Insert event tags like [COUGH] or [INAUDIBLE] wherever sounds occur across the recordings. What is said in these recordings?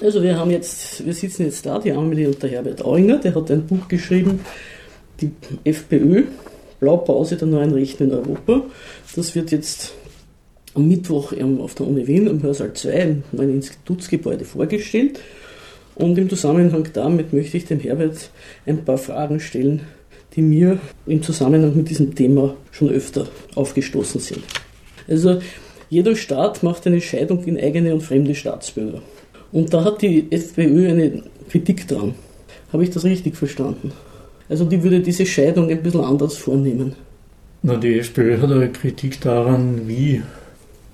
Also wir haben jetzt, wir sitzen jetzt da, die Amelie und der Herbert Auinger, der hat ein Buch geschrieben, die FPÖ, Blaupause der neuen Rechten in Europa. Das wird jetzt am Mittwoch auf der Uni Wien im Hörsaal 2 im neuen Institutsgebäude vorgestellt. Und im Zusammenhang damit möchte ich dem Herbert ein paar Fragen stellen, die mir im Zusammenhang mit diesem Thema schon öfter aufgestoßen sind. Also jeder Staat macht eine Scheidung in eigene und fremde Staatsbürger. Und da hat die FPÖ eine Kritik dran. Habe ich das richtig verstanden? Also die würde diese Scheidung ein bisschen anders vornehmen. Na, die FPÖ hat eine Kritik daran, wie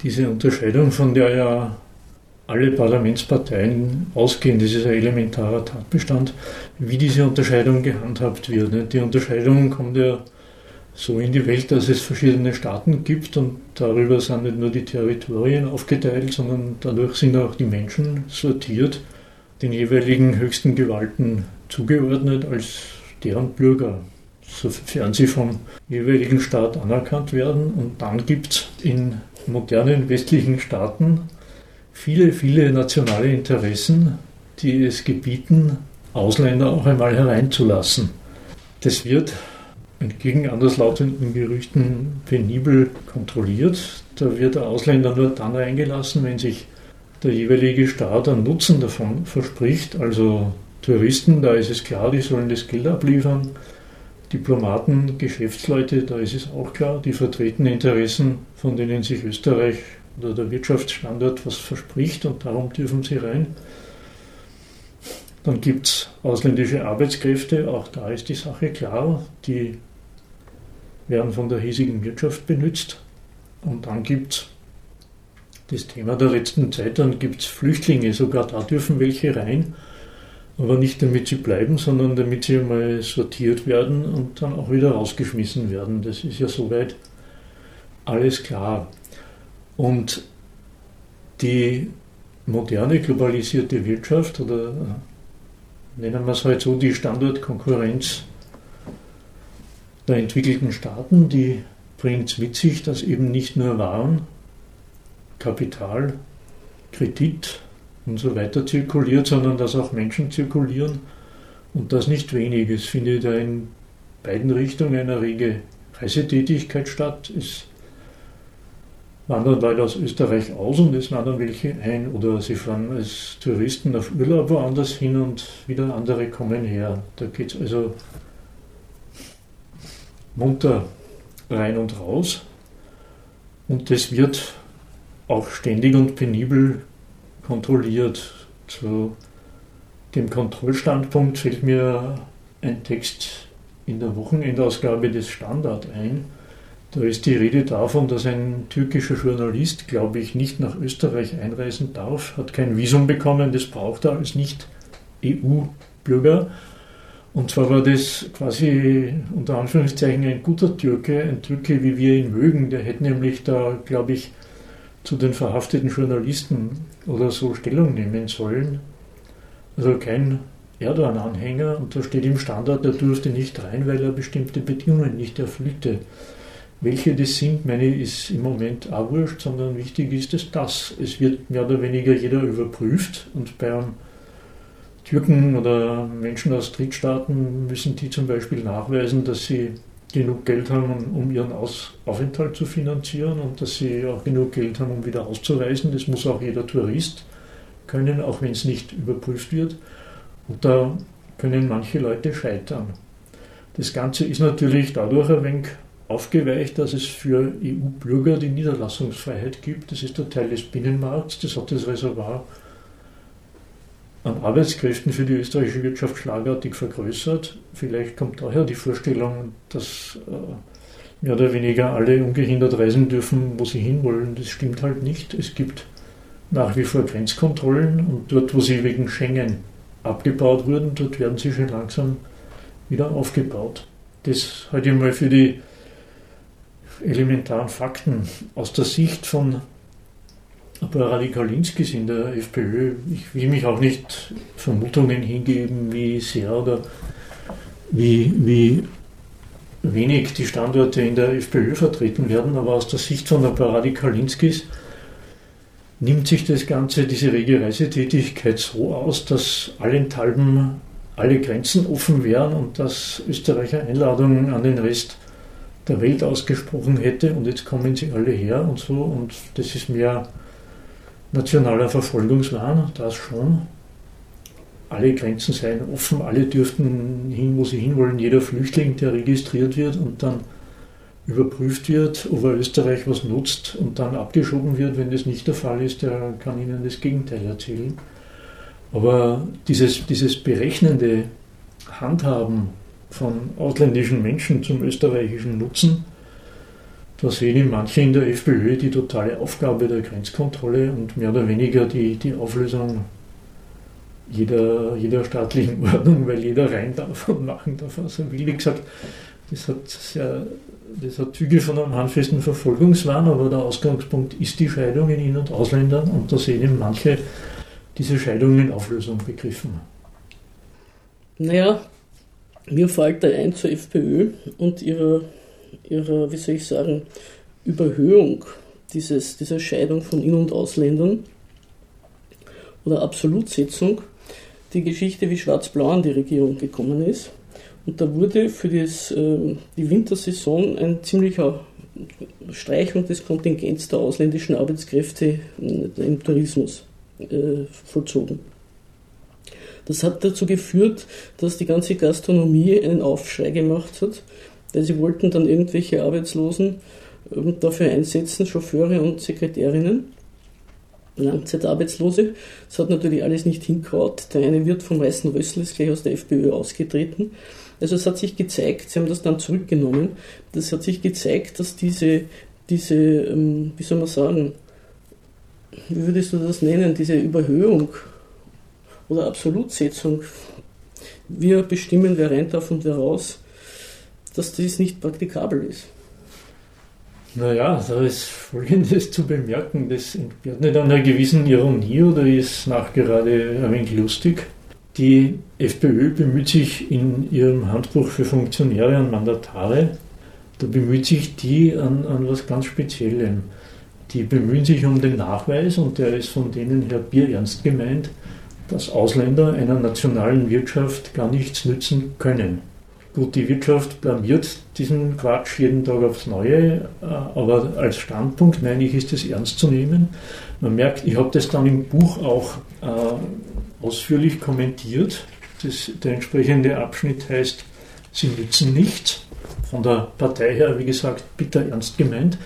diese Unterscheidung, von der ja alle Parlamentsparteien ausgehen, das ist ein elementarer Tatbestand, wie diese Unterscheidung gehandhabt wird. Die Unterscheidung kommt ja so in die Welt, dass es verschiedene Staaten gibt und darüber sind nicht nur die Territorien aufgeteilt, sondern dadurch sind auch die Menschen sortiert, den jeweiligen höchsten Gewalten zugeordnet als deren Bürger, sofern sie vom jeweiligen Staat anerkannt werden. Und dann gibt es in modernen westlichen Staaten viele, viele nationale Interessen, die es gebieten, Ausländer auch einmal hereinzulassen. Das wird entgegen anderslautenden Gerüchten penibel kontrolliert. Da wird der Ausländer nur dann eingelassen, wenn sich der jeweilige Staat einen Nutzen davon verspricht. Also Touristen, da ist es klar, die sollen das Geld abliefern. Diplomaten, Geschäftsleute, da ist es auch klar, die vertreten Interessen, von denen sich Österreich oder der Wirtschaftsstandort was verspricht und darum dürfen sie rein. Dann gibt es ausländische Arbeitskräfte, auch da ist die Sache klar, die werden von der hiesigen Wirtschaft benutzt. Und dann gibt es das Thema der letzten Zeit, dann gibt es Flüchtlinge, sogar da dürfen welche rein, aber nicht damit sie bleiben, sondern damit sie mal sortiert werden und dann auch wieder rausgeschmissen werden. Das ist ja soweit alles klar. Und die moderne globalisierte Wirtschaft oder nennen wir es halt so, die Standortkonkurrenz der entwickelten Staaten, die bringt es mit sich, dass eben nicht nur Waren, Kapital, Kredit und so weiter zirkuliert, sondern dass auch Menschen zirkulieren und das nicht wenig. Es findet ja in beiden Richtungen eine rege Reisetätigkeit statt. Es wandern Leute aus Österreich aus und es wandern welche ein oder sie fahren als Touristen auf Urlaub woanders hin und wieder andere kommen her. Da geht es also munter rein und raus. Und das wird auch ständig und penibel kontrolliert. Zu dem Kontrollstandpunkt fällt mir ein Text in der Wochenendausgabe des Standard ein. Da ist die Rede davon, dass ein türkischer Journalist, glaube ich, nicht nach Österreich einreisen darf, hat kein Visum bekommen, das braucht er als Nicht-EU-Bürger und zwar war das quasi unter Anführungszeichen ein guter Türke, ein Türke, wie wir ihn mögen. Der hätte nämlich da, glaube ich, zu den verhafteten Journalisten oder so Stellung nehmen sollen. Also kein Erdogan-Anhänger und da steht im Standard, er durfte nicht rein, weil er bestimmte Bedingungen nicht erfüllte. Welche das sind, meine ich, ist im Moment auch wurscht, sondern wichtig ist es das. Es wird mehr oder weniger jeder überprüft und bei einem Türken oder Menschen aus Drittstaaten müssen die zum Beispiel nachweisen, dass sie genug Geld haben, um ihren Aufenthalt zu finanzieren und dass sie auch genug Geld haben, um wieder auszureisen. Das muss auch jeder Tourist können, auch wenn es nicht überprüft wird. Und da können manche Leute scheitern. Das Ganze ist natürlich dadurch ein wenig aufgeweicht, dass es für EU-Bürger die Niederlassungsfreiheit gibt. Das ist der Teil des Binnenmarkts, das hat das Reservoir an Arbeitskräften für die österreichische Wirtschaft schlagartig vergrößert. Vielleicht kommt daher die Vorstellung, dass äh, mehr oder weniger alle ungehindert reisen dürfen, wo sie hinwollen. Das stimmt halt nicht. Es gibt nach wie vor Grenzkontrollen und dort, wo sie wegen Schengen abgebaut wurden, dort werden sie schon langsam wieder aufgebaut. Das halte ich mal für die elementaren Fakten aus der Sicht von aber Radikalinskis in der FPÖ, ich will mich auch nicht Vermutungen hingeben, wie sehr oder wie, wie wenig die Standorte in der FPÖ vertreten werden, aber aus der Sicht von der Radikalinskis nimmt sich das Ganze, diese rege Reisetätigkeit so aus, dass allenthalben alle Grenzen offen wären und dass Österreich eine Einladung an den Rest der Welt ausgesprochen hätte und jetzt kommen sie alle her und so und das ist mehr nationaler Verfolgungswahn, das schon. Alle Grenzen seien offen, alle dürften hin, wo sie hinwollen. Jeder Flüchtling, der registriert wird und dann überprüft wird, ob er Österreich was nutzt und dann abgeschoben wird, wenn das nicht der Fall ist, der kann Ihnen das Gegenteil erzählen. Aber dieses, dieses berechnende Handhaben von ausländischen Menschen zum österreichischen Nutzen, da sehen manche in der FPÖ die totale Aufgabe der Grenzkontrolle und mehr oder weniger die, die Auflösung jeder, jeder staatlichen [LAUGHS] Ordnung, weil jeder rein darf und machen darf, was er will. Wie gesagt, das hat, sehr, das hat Züge von einem handfesten Verfolgungswahn, aber der Ausgangspunkt ist die Scheidung in In- und Ausländern und da sehen eben manche diese Scheidung in Auflösung begriffen. Naja, mir fällt da ein zur FPÖ und ihrer ihrer, wie soll ich sagen, Überhöhung dieses, dieser Scheidung von In- und Ausländern oder Absolutsetzung die Geschichte, wie Schwarz-Blau an die Regierung gekommen ist. Und da wurde für das, äh, die Wintersaison ein ziemlicher Streichung des Kontingents der ausländischen Arbeitskräfte im Tourismus äh, vollzogen. Das hat dazu geführt, dass die ganze Gastronomie einen Aufschrei gemacht hat denn sie wollten dann irgendwelche Arbeitslosen ähm, dafür einsetzen, Chauffeure und Sekretärinnen, Langzeitarbeitslose. Das hat natürlich alles nicht hinkaut. Der eine wird vom Weißen Rössel ist gleich aus der FPÖ ausgetreten. Also es hat sich gezeigt, sie haben das dann zurückgenommen, das hat sich gezeigt, dass diese, diese ähm, wie soll man sagen, wie würdest du das nennen, diese Überhöhung oder Absolutsetzung, wir bestimmen, wer rein darf und wer raus, dass dies nicht praktikabel ist. Naja, da ist Folgendes zu bemerken. Das entbehrt nicht einer gewissen Ironie oder ist nachgerade ein wenig lustig. Die FPÖ bemüht sich in ihrem Handbuch für Funktionäre und Mandatare, da bemüht sich die an, an was ganz Speziellem. Die bemühen sich um den Nachweis, und der ist von denen her bierernst gemeint, dass Ausländer einer nationalen Wirtschaft gar nichts nützen können. Gut, die Wirtschaft blamiert diesen Quatsch jeden Tag aufs Neue, äh, aber als Standpunkt, meine ich, ist es ernst zu nehmen. Man merkt, ich habe das dann im Buch auch äh, ausführlich kommentiert. Das, der entsprechende Abschnitt heißt, sie nützen nichts. Von der Partei her, wie gesagt, bitter ernst gemeint.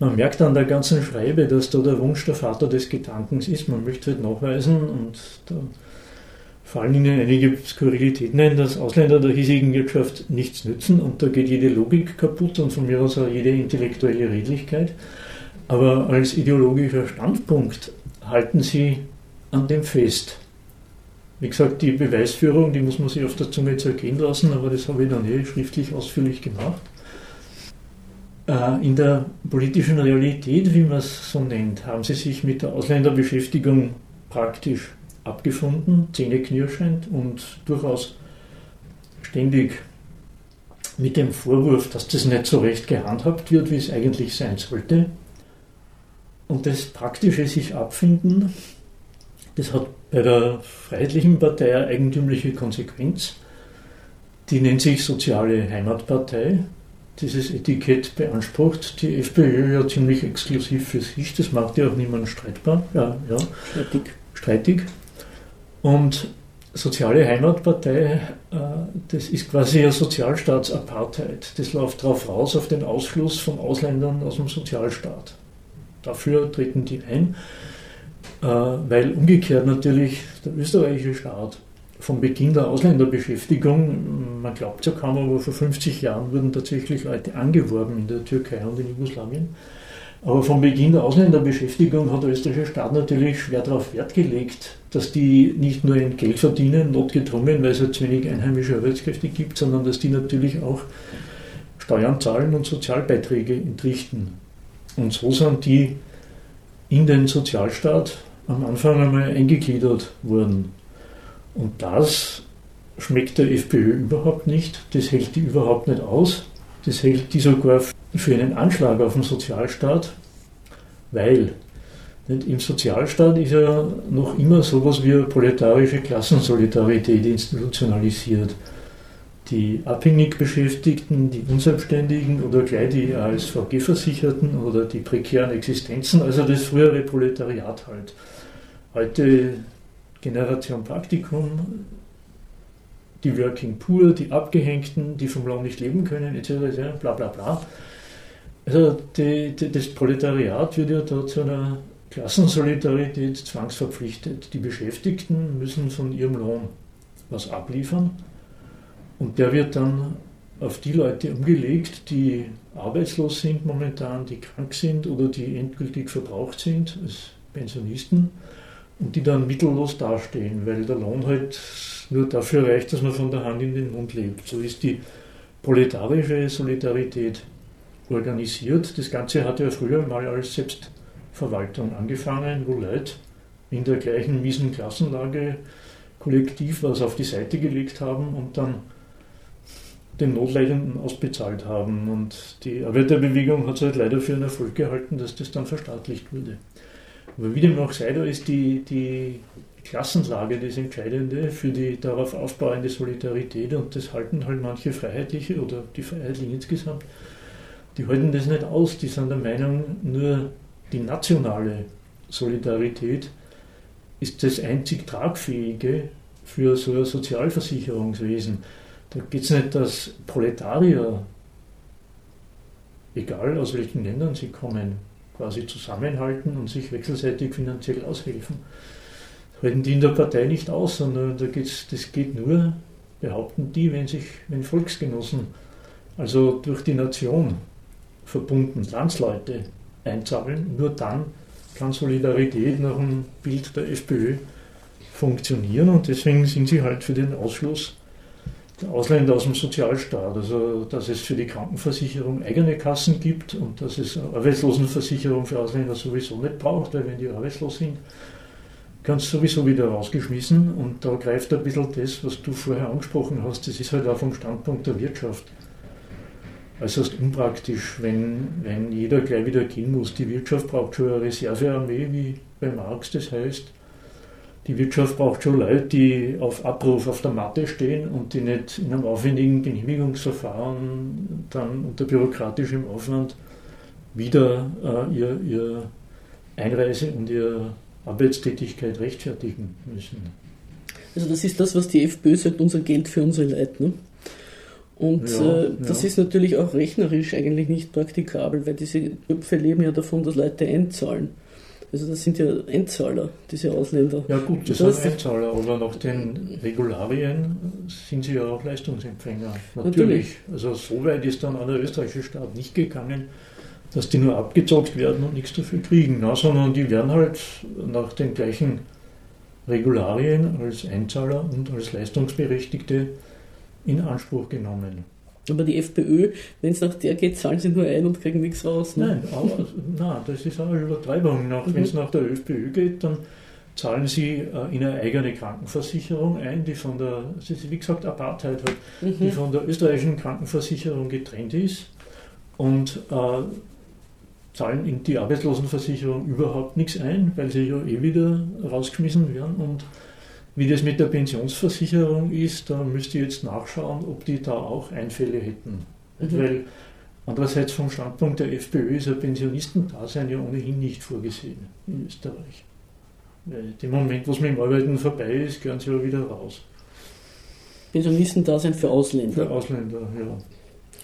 Man merkt an der ganzen Schreibe, dass da der Wunsch der Vater des Gedankens ist. Man möchte halt nachweisen und da fallen Ihnen einige Skurrilitäten ein, dass Ausländer der hiesigen Wirtschaft nichts nützen und da geht jede Logik kaputt und von mir aus auch jede intellektuelle Redlichkeit. Aber als ideologischer Standpunkt halten Sie an dem fest. Wie gesagt, die Beweisführung, die muss man sich auf der Zunge zergehen lassen, aber das habe ich dann eh schriftlich ausführlich gemacht. Äh, in der politischen Realität, wie man es so nennt, haben sie sich mit der Ausländerbeschäftigung praktisch abgefunden, zähneknirschend und durchaus ständig mit dem Vorwurf, dass das nicht so recht gehandhabt wird, wie es eigentlich sein sollte. Und das praktische sich abfinden, das hat bei der Freiheitlichen Partei eine eigentümliche Konsequenz. Die nennt sich Soziale Heimatpartei. Dieses Etikett beansprucht die FPÖ ja ziemlich exklusiv für sich. Das macht ja auch niemand streitbar. Ja, ja. Streitig. Streitig. Und Soziale Heimatpartei, äh, das ist quasi eine Sozialstaatsapartheid. Das läuft darauf raus auf den Ausschluss von Ausländern aus dem Sozialstaat. Dafür treten die ein, äh, weil umgekehrt natürlich der österreichische Staat vom Beginn der Ausländerbeschäftigung, man glaubt ja kaum, aber vor 50 Jahren wurden tatsächlich Leute angeworben in der Türkei und in Jugoslawien aber vom Beginn der Ausländerbeschäftigung hat der österreichische Staat natürlich schwer darauf Wert gelegt, dass die nicht nur ein Geld verdienen, notgedrungen, weil es halt zu wenig einheimische Arbeitskräfte gibt, sondern dass die natürlich auch Steuern zahlen und Sozialbeiträge entrichten. Und so sind die in den Sozialstaat am Anfang einmal eingegliedert worden. Und das schmeckt der FPÖ überhaupt nicht, das hält die überhaupt nicht aus, das hält die sogar für einen Anschlag auf den Sozialstaat, weil Im Sozialstaat ist ja noch immer sowas wie eine proletarische Klassensolidarität institutionalisiert. Die abhängig Beschäftigten, die Unselbstständigen oder gleich die ASVG-Versicherten oder die prekären Existenzen, also das frühere Proletariat halt. Heute Generation Praktikum, die Working Poor, die Abgehängten, die vom Lohn nicht leben können, etc., etc., bla bla bla. Also die, die, das Proletariat wird ja da zu einer Klassensolidarität zwangsverpflichtet. Die Beschäftigten müssen von ihrem Lohn was abliefern und der wird dann auf die Leute umgelegt, die arbeitslos sind momentan, die krank sind oder die endgültig verbraucht sind als Pensionisten und die dann mittellos dastehen, weil der Lohn halt nur dafür reicht, dass man von der Hand in den Mund lebt. So ist die proletarische Solidarität organisiert. Das Ganze hat ja früher mal als Selbstverwaltung angefangen, wo Leute in der gleichen miesen Klassenlage kollektiv was auf die Seite gelegt haben und dann den Notleidenden ausbezahlt haben. Und die Arbeiterbewegung hat es halt leider für einen Erfolg gehalten, dass das dann verstaatlicht wurde. Aber wie dem auch sei, da ist die, die Klassenlage das Entscheidende für die darauf aufbauende Solidarität und das halten halt manche Freiheitliche oder die Freiheitlichen insgesamt, die halten das nicht aus. Die sind der Meinung, nur die nationale Solidarität ist das einzig Tragfähige für so ein Sozialversicherungswesen. Da geht es nicht, dass Proletarier, egal aus welchen Ländern sie kommen, quasi zusammenhalten und sich wechselseitig finanziell aushelfen. Das halten die in der Partei nicht aus, sondern da geht's, das geht nur, behaupten die, wenn sich, wenn Volksgenossen, also durch die Nation verbunden Landsleute einzahlen, nur dann kann Solidarität nach dem Bild der FPÖ funktionieren und deswegen sind sie halt für den Ausschluss Ausländer aus dem Sozialstaat, also dass es für die Krankenversicherung eigene Kassen gibt und dass es Arbeitslosenversicherung für Ausländer sowieso nicht braucht, weil wenn die arbeitslos sind, kannst du sowieso wieder rausgeschmissen und da greift ein bisschen das, was du vorher angesprochen hast, das ist halt auch vom Standpunkt der Wirtschaft äußerst unpraktisch, wenn, wenn jeder gleich wieder gehen muss. Die Wirtschaft braucht schon eine Reservearmee, wie bei Marx das heißt die Wirtschaft braucht schon Leute, die auf Abruf auf der Matte stehen und die nicht in einem aufwendigen Genehmigungsverfahren dann unter bürokratischem Aufwand wieder äh, ihr, ihr Einreise und ihre Arbeitstätigkeit rechtfertigen müssen. Also das ist das, was die FPÖ sagt, unser Geld für unsere Leute. Ne? Und ja, äh, das ja. ist natürlich auch rechnerisch eigentlich nicht praktikabel, weil diese Köpfe leben ja davon, dass Leute einzahlen. Also das sind ja Endzahler, diese Ausländer. Ja gut, das, das sind Endzahler, aber nach den Regularien sind sie ja auch Leistungsempfänger. Natürlich. Natürlich. Also so weit ist dann an der österreichische Staat nicht gegangen, dass die nur abgezockt werden und nichts dafür kriegen, na, sondern die werden halt nach den gleichen Regularien als Einzahler und als Leistungsberechtigte in Anspruch genommen. Aber die FPÖ, wenn es nach der geht, zahlen sie nur ein und kriegen nichts raus. Ne? Nein, aber, nein, das ist eine Übertreibung. Mhm. Wenn es nach der FPÖ geht, dann zahlen sie äh, in eine eigene Krankenversicherung ein, die von der, das ist wie gesagt Apartheid halt, mhm. die von der österreichischen Krankenversicherung getrennt ist und äh, zahlen in die Arbeitslosenversicherung überhaupt nichts ein, weil sie ja eh wieder rausgeschmissen werden und wie das mit der Pensionsversicherung ist, da müsst ihr jetzt nachschauen, ob die da auch Einfälle hätten. Mhm. Weil andererseits vom Standpunkt der FPÖ ist ein Pensionistendasein ja ohnehin nicht vorgesehen in Österreich. Weil dem Moment, wo es mit dem Arbeiten vorbei ist, gehören sie ja wieder raus. Pensionistendasein für Ausländer. Für Ausländer, ja.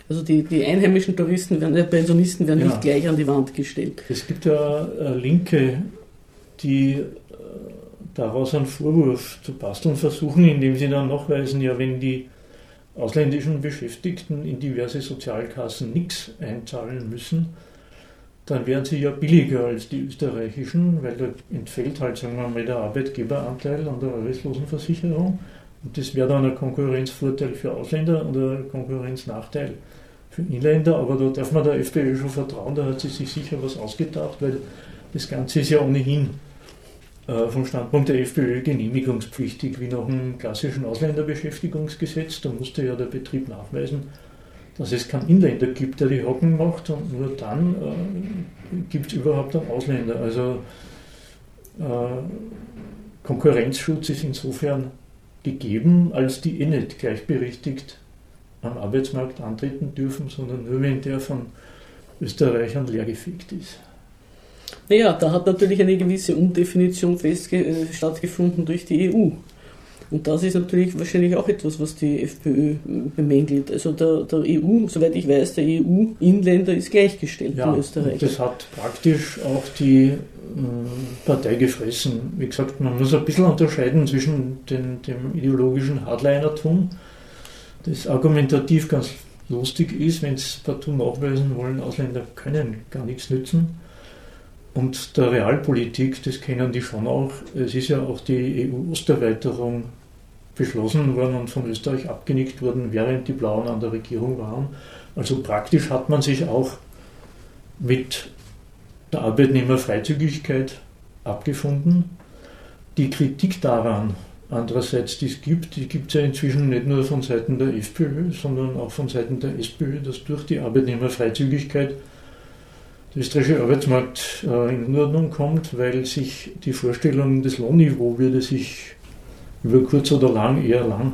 Also die, die einheimischen Touristen werden, äh, Pensionisten werden ja. nicht gleich an die Wand gestellt. Es gibt ja Linke, die daraus einen Vorwurf zu basteln versuchen, indem sie dann nachweisen, ja, wenn die ausländischen Beschäftigten in diverse Sozialkassen nichts einzahlen müssen, dann wären sie ja billiger als die österreichischen, weil da entfällt halt, sagen wir mal, der Arbeitgeberanteil an der Arbeitslosenversicherung. Und das wäre dann ein Konkurrenzvorteil für Ausländer und ein Konkurrenznachteil für Inländer. Aber da darf man der FPÖ schon vertrauen, da hat sie sich sicher was ausgedacht, weil das Ganze ist ja ohnehin vom Standpunkt der FPÖ genehmigungspflichtig, wie nach dem klassischen Ausländerbeschäftigungsgesetz. Da musste ja der Betrieb nachweisen, dass es keinen Inländer gibt, der die Hocken macht und nur dann äh, gibt es überhaupt einen Ausländer. Also Konkurrenzschutz ist insofern gegeben, als die eh nicht gleichberechtigt am Arbeitsmarkt antreten dürfen, sondern nur wenn der von Österreichern leergefegt ist. Naja, da hat natürlich eine gewisse Umdefinition äh, stattgefunden durch die EU. Und das ist natürlich wahrscheinlich auch etwas, was die FPÖ bemängelt. Also der, der EU, soweit ich weiß, der EU-Inländer ist gleichgestellt ja, in Österreich. Das hat praktisch auch die äh, Partei gefressen. Wie gesagt, man muss ein bisschen unterscheiden zwischen den, dem ideologischen Hardlinertum, das argumentativ ganz lustig ist, wenn es partout nachweisen wollen, Ausländer können gar nichts nützen und der Realpolitik, das kennen die schon auch. Es ist ja auch die EU-Osterweiterung beschlossen worden und von Österreich abgenickt worden, während die Blauen an der Regierung waren. Also praktisch hat man sich auch mit der Arbeitnehmerfreizügigkeit abgefunden. Die Kritik daran, andererseits, die es gibt, die gibt es ja inzwischen nicht nur von Seiten der FPÖ, sondern auch von Seiten der SPÖ, dass durch die Arbeitnehmerfreizügigkeit der österreichische Arbeitsmarkt äh, in Unordnung kommt, weil sich die Vorstellung des Lohnniveau würde sich über kurz oder lang, eher lang,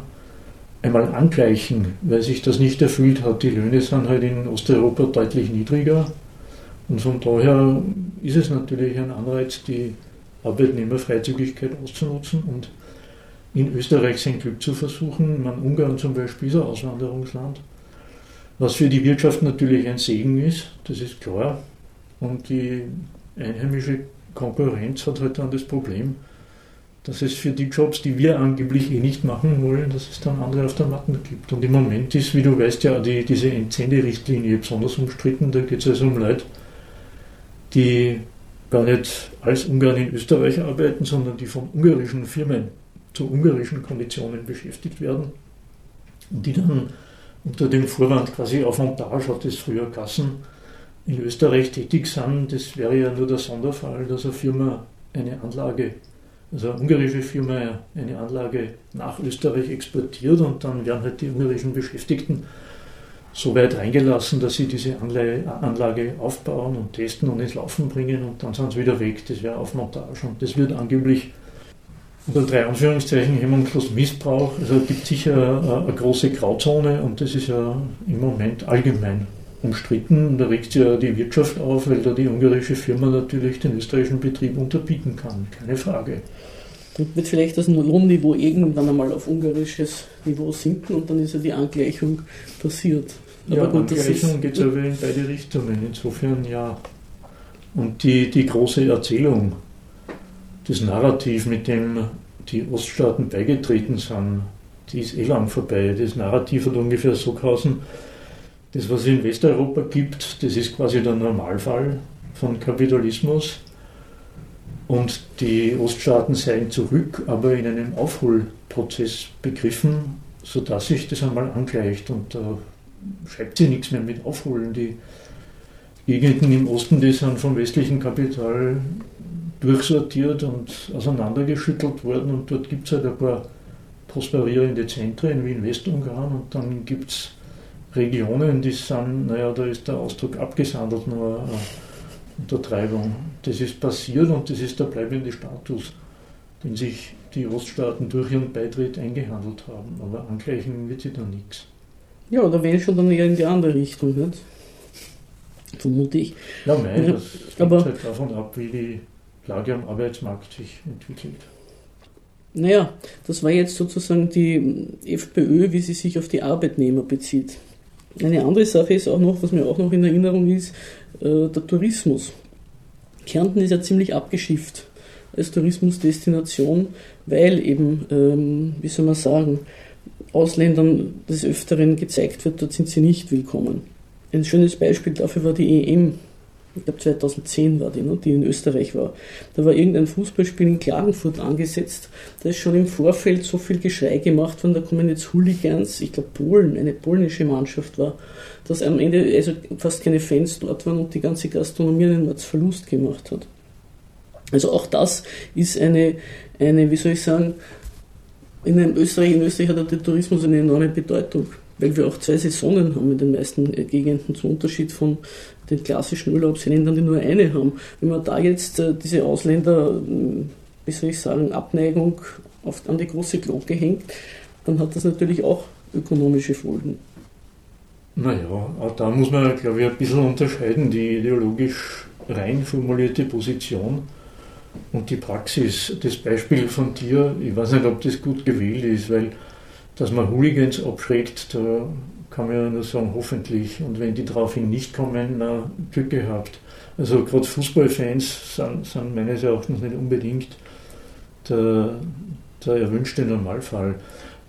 einmal angleichen, weil sich das nicht erfüllt hat. Die Löhne sind halt in Osteuropa deutlich niedriger und von daher ist es natürlich ein Anreiz, die Arbeitnehmerfreizügigkeit auszunutzen und in Österreich sein Glück zu versuchen. Man, Ungarn zum Beispiel ist ein Auswanderungsland, was für die Wirtschaft natürlich ein Segen ist, das ist klar. Und die einheimische Konkurrenz hat halt dann das Problem, dass es für die Jobs, die wir angeblich eh nicht machen wollen, dass es dann andere auf der Matte gibt. Und im Moment ist, wie du weißt, ja die, diese Entsenderichtlinie besonders umstritten. Da geht es also um Leute, die gar nicht als Ungarn in Österreich arbeiten, sondern die von ungarischen Firmen zu ungarischen Konditionen beschäftigt werden und die dann unter dem Vorwand quasi auf Montage hat es früher Gassen in Österreich tätig sind, das wäre ja nur der Sonderfall, dass eine Firma eine Anlage, also eine ungarische Firma eine Anlage nach Österreich exportiert und dann werden halt die ungarischen Beschäftigten so weit reingelassen, dass sie diese Anlage aufbauen und testen und ins Laufen bringen und dann sind sie wieder weg. Das wäre auf Montage und das wird angeblich unter drei Anführungszeichen hemmungslos Missbrauch. Also es gibt sicher eine, eine große Grauzone und das ist ja im Moment allgemein umstritten. Da regt sich ja die Wirtschaft auf, weil da die ungarische Firma natürlich den österreichischen Betrieb unterbieten kann. Keine Frage. Und wird vielleicht das Lohnniveau irgendwann einmal auf ungarisches Niveau sinken und dann ist ja die Angleichung passiert. Aber ja, gut, Angleichung geht aber in beide Richtungen. Insofern ja. Und die, die große Erzählung, das Narrativ, mit dem die Oststaaten beigetreten sind, die ist eh lang vorbei. Das Narrativ hat ungefähr so gehausen, das, was es in Westeuropa gibt, das ist quasi der Normalfall von Kapitalismus. Und die Oststaaten seien zurück, aber in einem Aufholprozess begriffen, sodass sich das einmal angleicht. Und da schreibt sie nichts mehr mit Aufholen. Die Gegenden im Osten, die sind vom westlichen Kapital durchsortiert und auseinandergeschüttelt worden. Und dort gibt es halt ein paar prosperierende Zentren wie in Westungarn und dann gibt es Regionen, die sind, naja, da ist der Ausdruck abgesandelt, nur eine Untertreibung. Das ist passiert und das ist der bleibende Status, den sich die Oststaaten durch ihren Beitritt eingehandelt haben. Aber angleichen wird sie da nichts. Ja, da wäre schon dann eher in die andere Richtung, nicht? Vermute ich. Ja, nein, das hängt aber, halt davon ab, wie die Lage am Arbeitsmarkt sich entwickelt. Naja, das war jetzt sozusagen die FPÖ, wie sie sich auf die Arbeitnehmer bezieht. Eine andere Sache ist auch noch, was mir auch noch in Erinnerung ist, äh, der Tourismus. Kärnten ist ja ziemlich abgeschifft als Tourismusdestination, weil eben, ähm, wie soll man sagen, Ausländern des Öfteren gezeigt wird, dort sind sie nicht willkommen. Ein schönes Beispiel dafür war die EM ich glaube 2010 war die, ne, die in Österreich war. Da war irgendein Fußballspiel in Klagenfurt angesetzt. Da ist schon im Vorfeld so viel Geschrei gemacht worden, da kommen jetzt Hooligans, ich glaube Polen, eine polnische Mannschaft war, dass am Ende also fast keine Fans dort waren und die ganze Gastronomie einen Verlust gemacht hat. Also auch das ist eine, eine wie soll ich sagen, in Österreich, in Österreich hat der Tourismus eine enorme Bedeutung. weil wir auch zwei Saisonen haben in den meisten Gegenden, zum Unterschied von den klassischen Urlaubsländern, die nur eine haben. Wenn man da jetzt äh, diese Ausländer, hm, wie soll ich sagen, Abneigung auf, an die große Glocke hängt, dann hat das natürlich auch ökonomische Folgen. Naja, auch da muss man, glaube ich, ein bisschen unterscheiden, die ideologisch rein formulierte Position und die Praxis. Das Beispiel von dir, ich weiß nicht, ob das gut gewählt ist, weil dass man Hooligans abschreckt, da kann man ja nur sagen, hoffentlich. Und wenn die daraufhin nicht kommen, na, Glück gehabt. Also gerade Fußballfans sind, sind meines Erachtens nicht unbedingt der, der erwünschte Normalfall.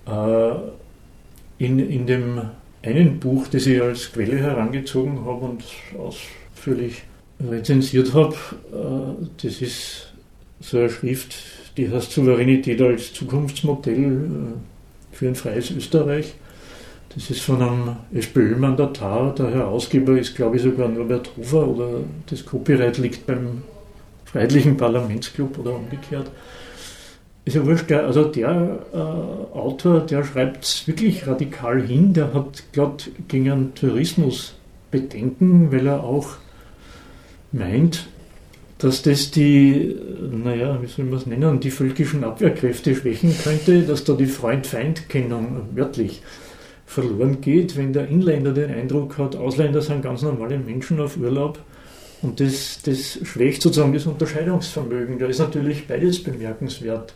Äh, in, in dem einen Buch, das ich als Quelle herangezogen habe und ausführlich rezensiert habe, äh, das ist so eine Schrift, die heißt Souveränität als Zukunftsmodell äh, für ein freies Österreich. Das ist von einem SPÖ-Mandatar, der Herausgeber ist, glaube ich, sogar Norbert Hofer oder das Copyright liegt beim Freiheitlichen Parlamentsclub oder umgekehrt. Ist ja wurscht, also der äh, Autor, der schreibt es wirklich radikal hin, der hat gerade gegen einen Tourismus Bedenken, weil er auch meint, dass das die, naja, wie soll man es nennen, die völkischen Abwehrkräfte schwächen könnte, dass da die Freund-Feind-Kennung wörtlich verloren geht, wenn der Inländer den Eindruck hat, Ausländer sind ganz normale Menschen auf Urlaub und das, das schwächt sozusagen das Unterscheidungsvermögen. Da ist natürlich beides bemerkenswert,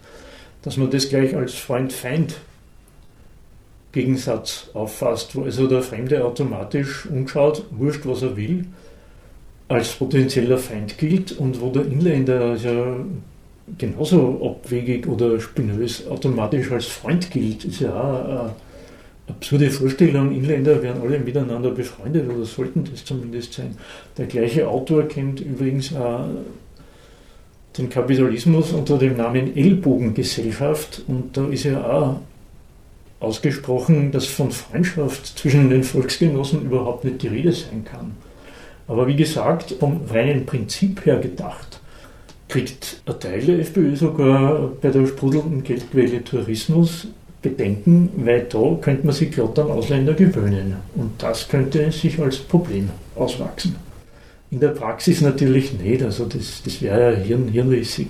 dass man das gleich als Freund-Feind Gegensatz auffasst, wo also der Fremde automatisch umschaut, wurscht, was er will, als potenzieller Feind gilt und wo der Inländer ja genauso abwegig oder spinös automatisch als Freund gilt, ist ja auch absurde Vorstellung. Inländer wären alle miteinander befreundet oder sollten das zumindest sein. Der gleiche Autor kennt übrigens auch den Kapitalismus unter dem Namen Ellbogengesellschaft und da ist ja auch ausgesprochen, dass von Freundschaft zwischen den Volksgenossen überhaupt nicht die Rede sein kann. Aber wie gesagt, vom reinen Prinzip her gedacht, kriegt ein Teil der FPÖ sogar bei der sprudelnden Geldquelle Tourismus Bedenken, weil da könnte man sich gerade an Ausländer gewöhnen. Und das könnte sich als Problem auswachsen. In der Praxis natürlich nicht, also das, das wäre ja hirn, hirnrissig.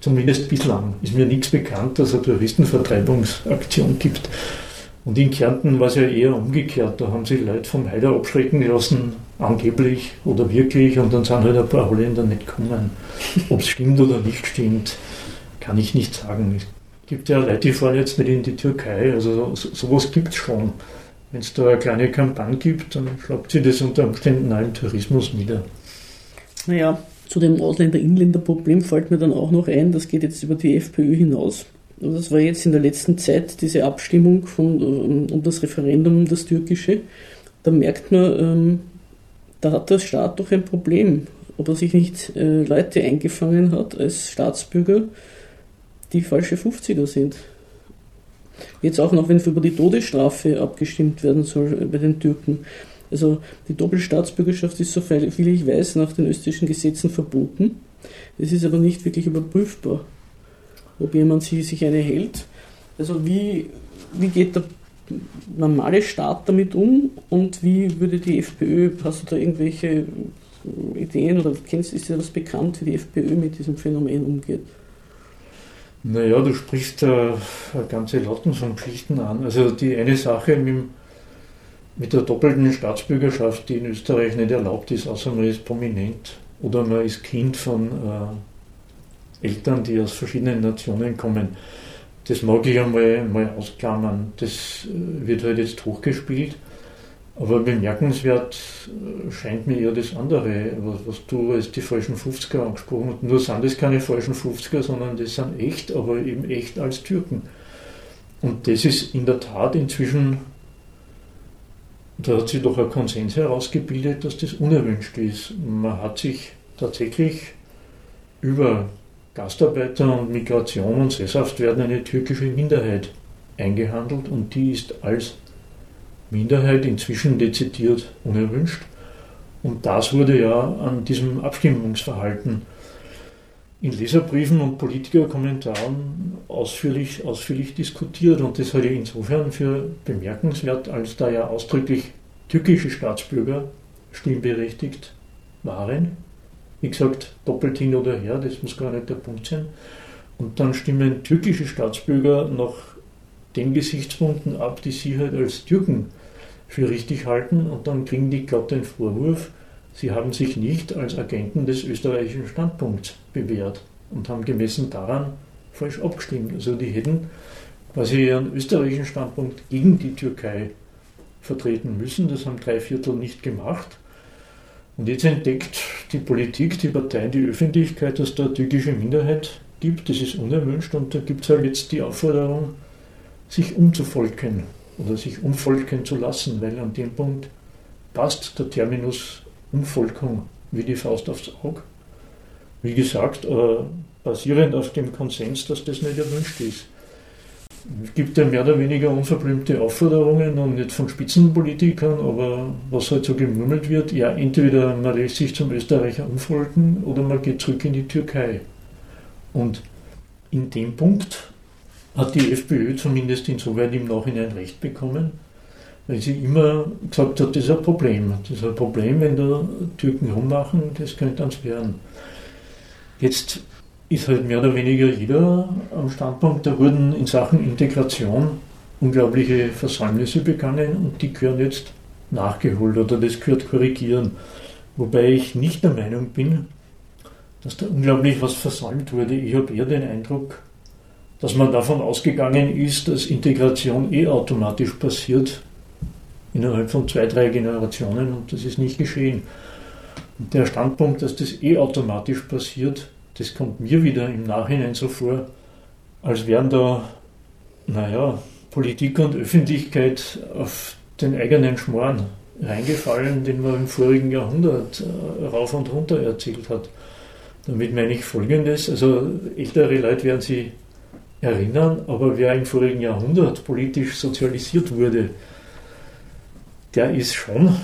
Zumindest bislang ist mir nichts bekannt, dass es eine Touristenvertreibungsaktion gibt. Und in Kärnten war es ja eher umgekehrt. Da haben sich Leute vom Heider abschrecken lassen, angeblich oder wirklich, und dann sind halt ein paar Holländer nicht gekommen. Ob es stimmt oder nicht stimmt, kann ich nicht sagen. Gibt ja Leute, die fahren jetzt nicht in die Türkei. Also so, sowas gibt es schon. Wenn es da eine kleine Kampagne gibt, dann schlagt sie das unter Umständen auch im Tourismus nieder. Naja, zu dem Ausländer-Inländer-Problem fällt mir dann auch noch ein, das geht jetzt über die FPÖ hinaus. Das war jetzt in der letzten Zeit diese Abstimmung von, ähm, um das Referendum, das türkische. Da merkt man, ähm, da hat der Staat doch ein Problem, ob er sich nicht äh, Leute eingefangen hat als Staatsbürger, die falsche 50er sind. Jetzt auch noch, wenn über die Todesstrafe abgestimmt werden soll bei den Türken. Also die Doppelstaatsbürgerschaft ist, so viel ich weiß, nach den österreichischen Gesetzen verboten. Es ist aber nicht wirklich überprüfbar ob jemand sich eine hält. Also wie, wie geht der normale Staat damit um und wie würde die FPÖ, hast du da irgendwelche Ideen oder kennst, ist dir das bekannt, wie die FPÖ mit diesem Phänomen umgeht? Naja, du sprichst eine ganze Latten von Geschichten an. Also die eine Sache mit, mit der doppelten Staatsbürgerschaft, die in Österreich nicht erlaubt ist, außer man ist prominent oder man ist Kind von äh, Eltern, die aus verschiedenen Nationen kommen. Das mag ich einmal mal ausklammern. Das äh, wird halt jetzt hochgespielt. Aber bemerkenswert äh, scheint mir eher das andere, was, du als die falschen 50er angesprochen hast. Nur sind das keine falschen 50er, sondern das sind echt, aber eben echt als Türken. Und das ist in der Tat inzwischen, da hat sich doch ein Konsens herausgebildet, dass das unerwünscht ist. Man hat sich tatsächlich über Gastarbeiter und Migration und Sesshaft werden eine türkische Minderheit eingehandelt und die ist als Minderheit inzwischen dezidiert unerwünscht. Und das wurde ja an diesem Abstimmungsverhalten in Leserbriefen und Politikerkommentaren ausführlich, ausführlich diskutiert. Und das halte ich insofern für bemerkenswert, als da ja ausdrücklich türkische Staatsbürger stimmberechtigt waren. Wie gesagt, doppelt hin oder her, das muss gar nicht der Punkt sein. Und dann stimmen türkische Staatsbürger nach den Gesichtspunkten ab, die sie halt als Türken für richtig halten. Und dann kriegen die glatt den Vorwurf, sie haben sich nicht als Agenten des österreichischen Standpunkts bewährt und haben gemessen daran falsch abgestimmt. Also die hätten quasi ihren österreichischen Standpunkt gegen die Türkei vertreten müssen. Das haben drei Viertel nicht gemacht. Und jetzt entdeckt die Politik, die Parteien, die Öffentlichkeit, dass da eine türkische Minderheit gibt. Das ist unerwünscht und da gibt es halt jetzt die Aufforderung, sich umzuvolken oder sich umvolken zu lassen, weil an dem Punkt passt der Terminus Umvolkung wie die Faust aufs Auge. Wie gesagt, äh, basierend auf dem Konsens, dass das nicht erwünscht ist. Es gibt ja mehr oder weniger unverblümte Aufforderungen und nicht von Spitzenpolitikern, aber was halt so gemurmelt wird, ja, entweder man lässt sich zum Österreicher umfolgen oder man geht zurück in die Türkei. Und in dem Punkt hat die FPÖ zumindest insoweit im Nachhinein recht bekommen, weil sie immer gesagt hat, das ist ein Problem. Das ist ein Problem, wenn da Türken rummachen, das könnte uns werden. Jetzt ist halt mehr oder weniger jeder am Standpunkt, da wurden in Sachen Integration unglaubliche Versäumnisse begangen und die gehören jetzt nachgeholt oder das gehört korrigieren. Wobei ich nicht der Meinung bin, dass da unglaublich was versäumt wurde. Ich habe eher den Eindruck, dass man davon ausgegangen ist, dass Integration eh automatisch passiert innerhalb von zwei, drei Generationen und das ist nicht geschehen. Und der Standpunkt, dass das eh automatisch passiert, das kommt mir wieder im Nachhinein so vor, als wären da, naja, Politik und Öffentlichkeit auf den eigenen Schmoren reingefallen, den man im vorigen Jahrhundert äh, rauf und runter erzählt hat. Damit meine ich Folgendes, also ältere Leute werden sich erinnern, aber wer im vorigen Jahrhundert politisch sozialisiert wurde, der ist schon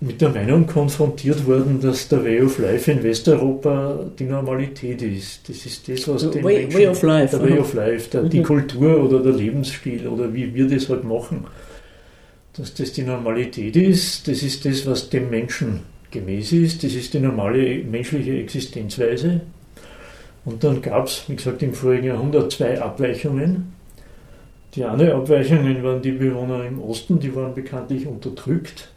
mit der Meinung konfrontiert worden, dass der Way of Life in Westeuropa die Normalität ist. Das ist das, was den way, Menschen, way of Life, der Way of Life, der, die mhm. Kultur oder der Lebensstil oder wie wir das halt machen, dass das die Normalität ist. Das ist das, was dem Menschen gemäß ist. Das ist die normale menschliche Existenzweise. Und dann gab es, wie gesagt, im vorigen Jahrhundert zwei Abweichungen. Die eine Abweichungen waren die Bewohner im Osten, die waren bekanntlich unterdrückt.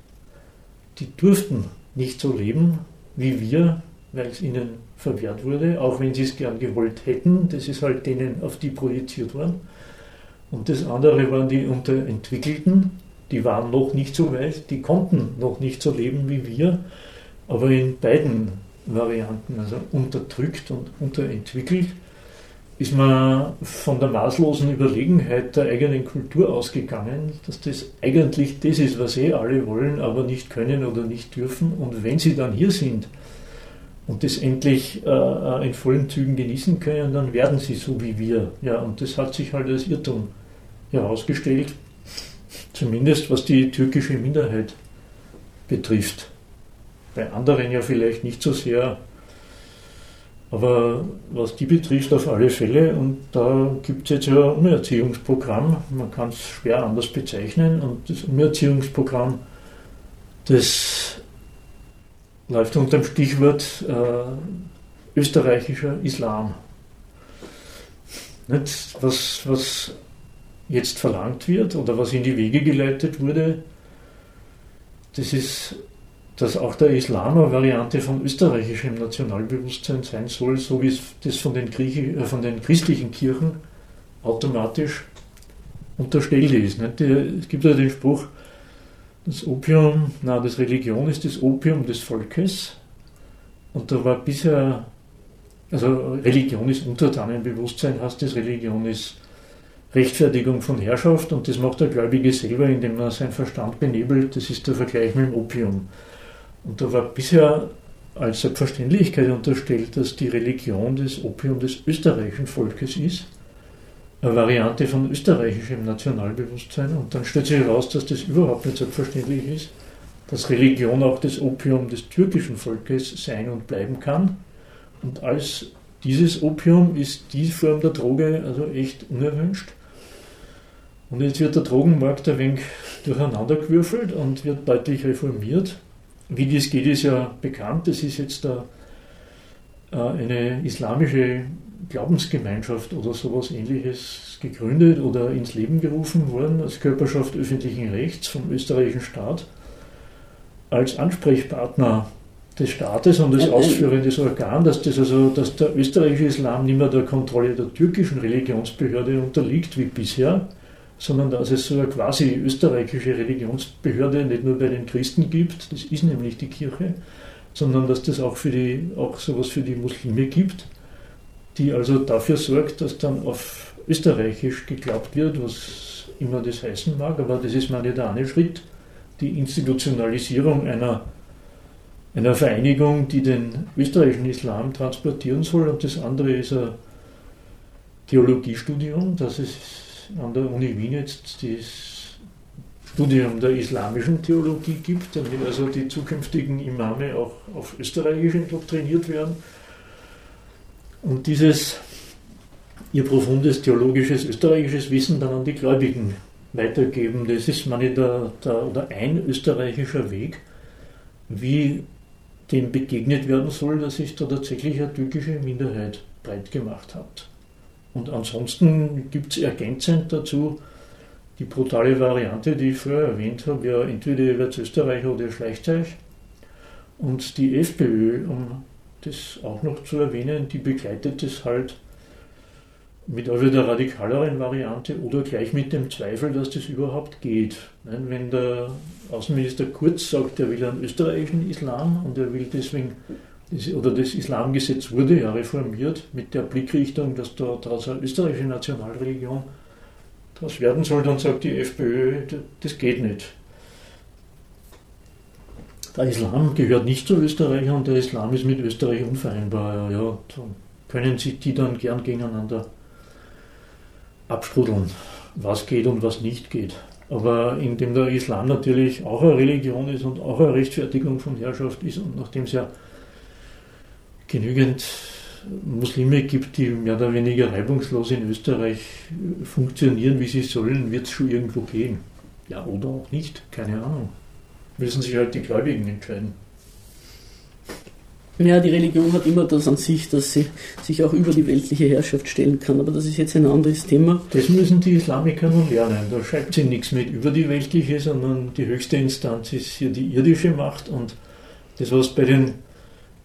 Die durften nicht so leben wie wir, weil es ihnen verwehrt wurde, auch wenn sie es gern gewollt hätten. Das ist halt denen, auf die projiziert worden. Und das andere waren die Unterentwickelten, die waren noch nicht so weit, die konnten noch nicht so leben wie wir, aber in beiden Varianten, also unterdrückt und unterentwickelt, ist man von der maßlosen Überlegenheit der eigenen Kultur ausgegangen, dass das eigentlich das ist, was eh alle wollen, aber nicht können oder nicht dürfen. Und wenn sie dann hier sind und das endlich äh, in vollen Zügen genießen können, dann werden sie so wie wir. Ja, und das hat sich halt als Irrtum herausgestellt, zumindest was die türkische Minderheit betrifft. Bei anderen ja vielleicht nicht so sehr. Aber was die betrifft, auf alle Fälle. Und da gibt es jetzt ja ein Umerziehungsprogramm. Man kann es schwer anders bezeichnen. Und das Umerziehungsprogramm, das läuft unter dem Stichwort äh, österreichischer Islam. Nicht? Was, was jetzt verlangt wird oder was in die Wege geleitet wurde, das ist dass auch der Islam eine Variante von österreichischem Nationalbewusstsein sein soll, so wie es das von den, Griechi äh, von den christlichen Kirchen automatisch unterstellt ist. Nicht? Es gibt ja den Spruch, das Opium, na, das Religion ist das Opium des Volkes. Und da war bisher, also Religion ist Untertanenbewusstsein, heißt das, Religion ist Rechtfertigung von Herrschaft und das macht der Gläubige selber, indem er seinen Verstand benebelt. Das ist der Vergleich mit dem Opium. Und da war bisher als Selbstverständlichkeit unterstellt, dass die Religion das Opium des österreichischen Volkes ist, eine Variante von österreichischem Nationalbewusstsein. Und dann stellt sich heraus, dass das überhaupt nicht selbstverständlich ist, dass Religion auch das Opium des türkischen Volkes sein und bleiben kann. Und als dieses Opium ist die Form der Droge also echt unerwünscht. Und jetzt wird der Drogenmarkt ein wenig durcheinandergewürfelt und wird deutlich reformiert. Wie das geht, ist ja bekannt. Das ist jetzt da äh, eine islamische Glaubensgemeinschaft oder sowas ähnliches gegründet oder ins Leben gerufen worden als Körperschaft öffentlichen Rechts vom österreichischen Staat als Ansprechpartner des Staates und das ausführendes Organ, dass, das also, dass der österreichische Islam nicht mehr der Kontrolle der türkischen Religionsbehörde unterliegt wie bisher, sondern dass es so eine quasi österreichische Religionsbehörde nicht nur bei den Christen gibt, das ist nämlich die Kirche, sondern dass das auch, für die, auch sowas für die Muslime gibt, die also dafür sorgt, dass dann auf Österreichisch geglaubt wird, was immer das heißen mag, aber das ist mal der eine Schritt, die Institutionalisierung einer einer Vereinigung, die den österreichischen Islam transportieren soll. Und das andere ist ein Theologiestudium, das es an der Uni Wien jetzt das Studium der islamischen Theologie gibt, damit also die zukünftigen Imame auch auf Österreichisch indoktriniert werden. Und dieses ihr profundes theologisches österreichisches Wissen dann an die Gläubigen weitergeben. Das ist meine der, der, oder ein österreichischer Weg, wie dem begegnet werden soll, dass sich da tatsächlich eine türkische Minderheit breit gemacht hat. Und ansonsten gibt es ergänzend dazu die brutale Variante, die ich vorher erwähnt habe, ja, entweder ihr werdet Österreicher oder ihr schleicht euch. Und die FPÖ, um das auch noch zu erwähnen, die begleitet das halt mit also der radikaleren Variante oder gleich mit dem Zweifel, dass das überhaupt geht. Wenn der Außenminister Kurz sagt, er will einen österreichischen Islam und er will deswegen, oder das Islamgesetz wurde ja reformiert mit der Blickrichtung, dass da daraus eine österreichische Nationalreligion daraus werden soll, dann sagt die FPÖ, das geht nicht. Der Islam gehört nicht zu Österreich und der Islam ist mit Österreich unvereinbar. Ja, können sich die dann gern gegeneinander absprudeln, was geht und was nicht geht. Aber indem der Islam natürlich auch eine Religion ist und auch eine Rechtfertigung von Herrschaft ist und nachdem es ja genügend Muslime gibt, die mehr oder weniger reibungslos in Österreich funktionieren, wie sie sollen, wird es schon irgendwo gehen. Ja, oder auch nicht, keine Ahnung. Müssen sich halt die Gläubigen entscheiden. Ja, die Religion hat immer das an sich, dass sie sich auch über die weltliche Herrschaft stellen kann, aber das ist jetzt ein anderes Thema. Das müssen die Islamiker nun lernen. Da schreibt sie nichts mit über die weltliche, sondern die höchste Instanz ist hier die irdische Macht und das, was bei den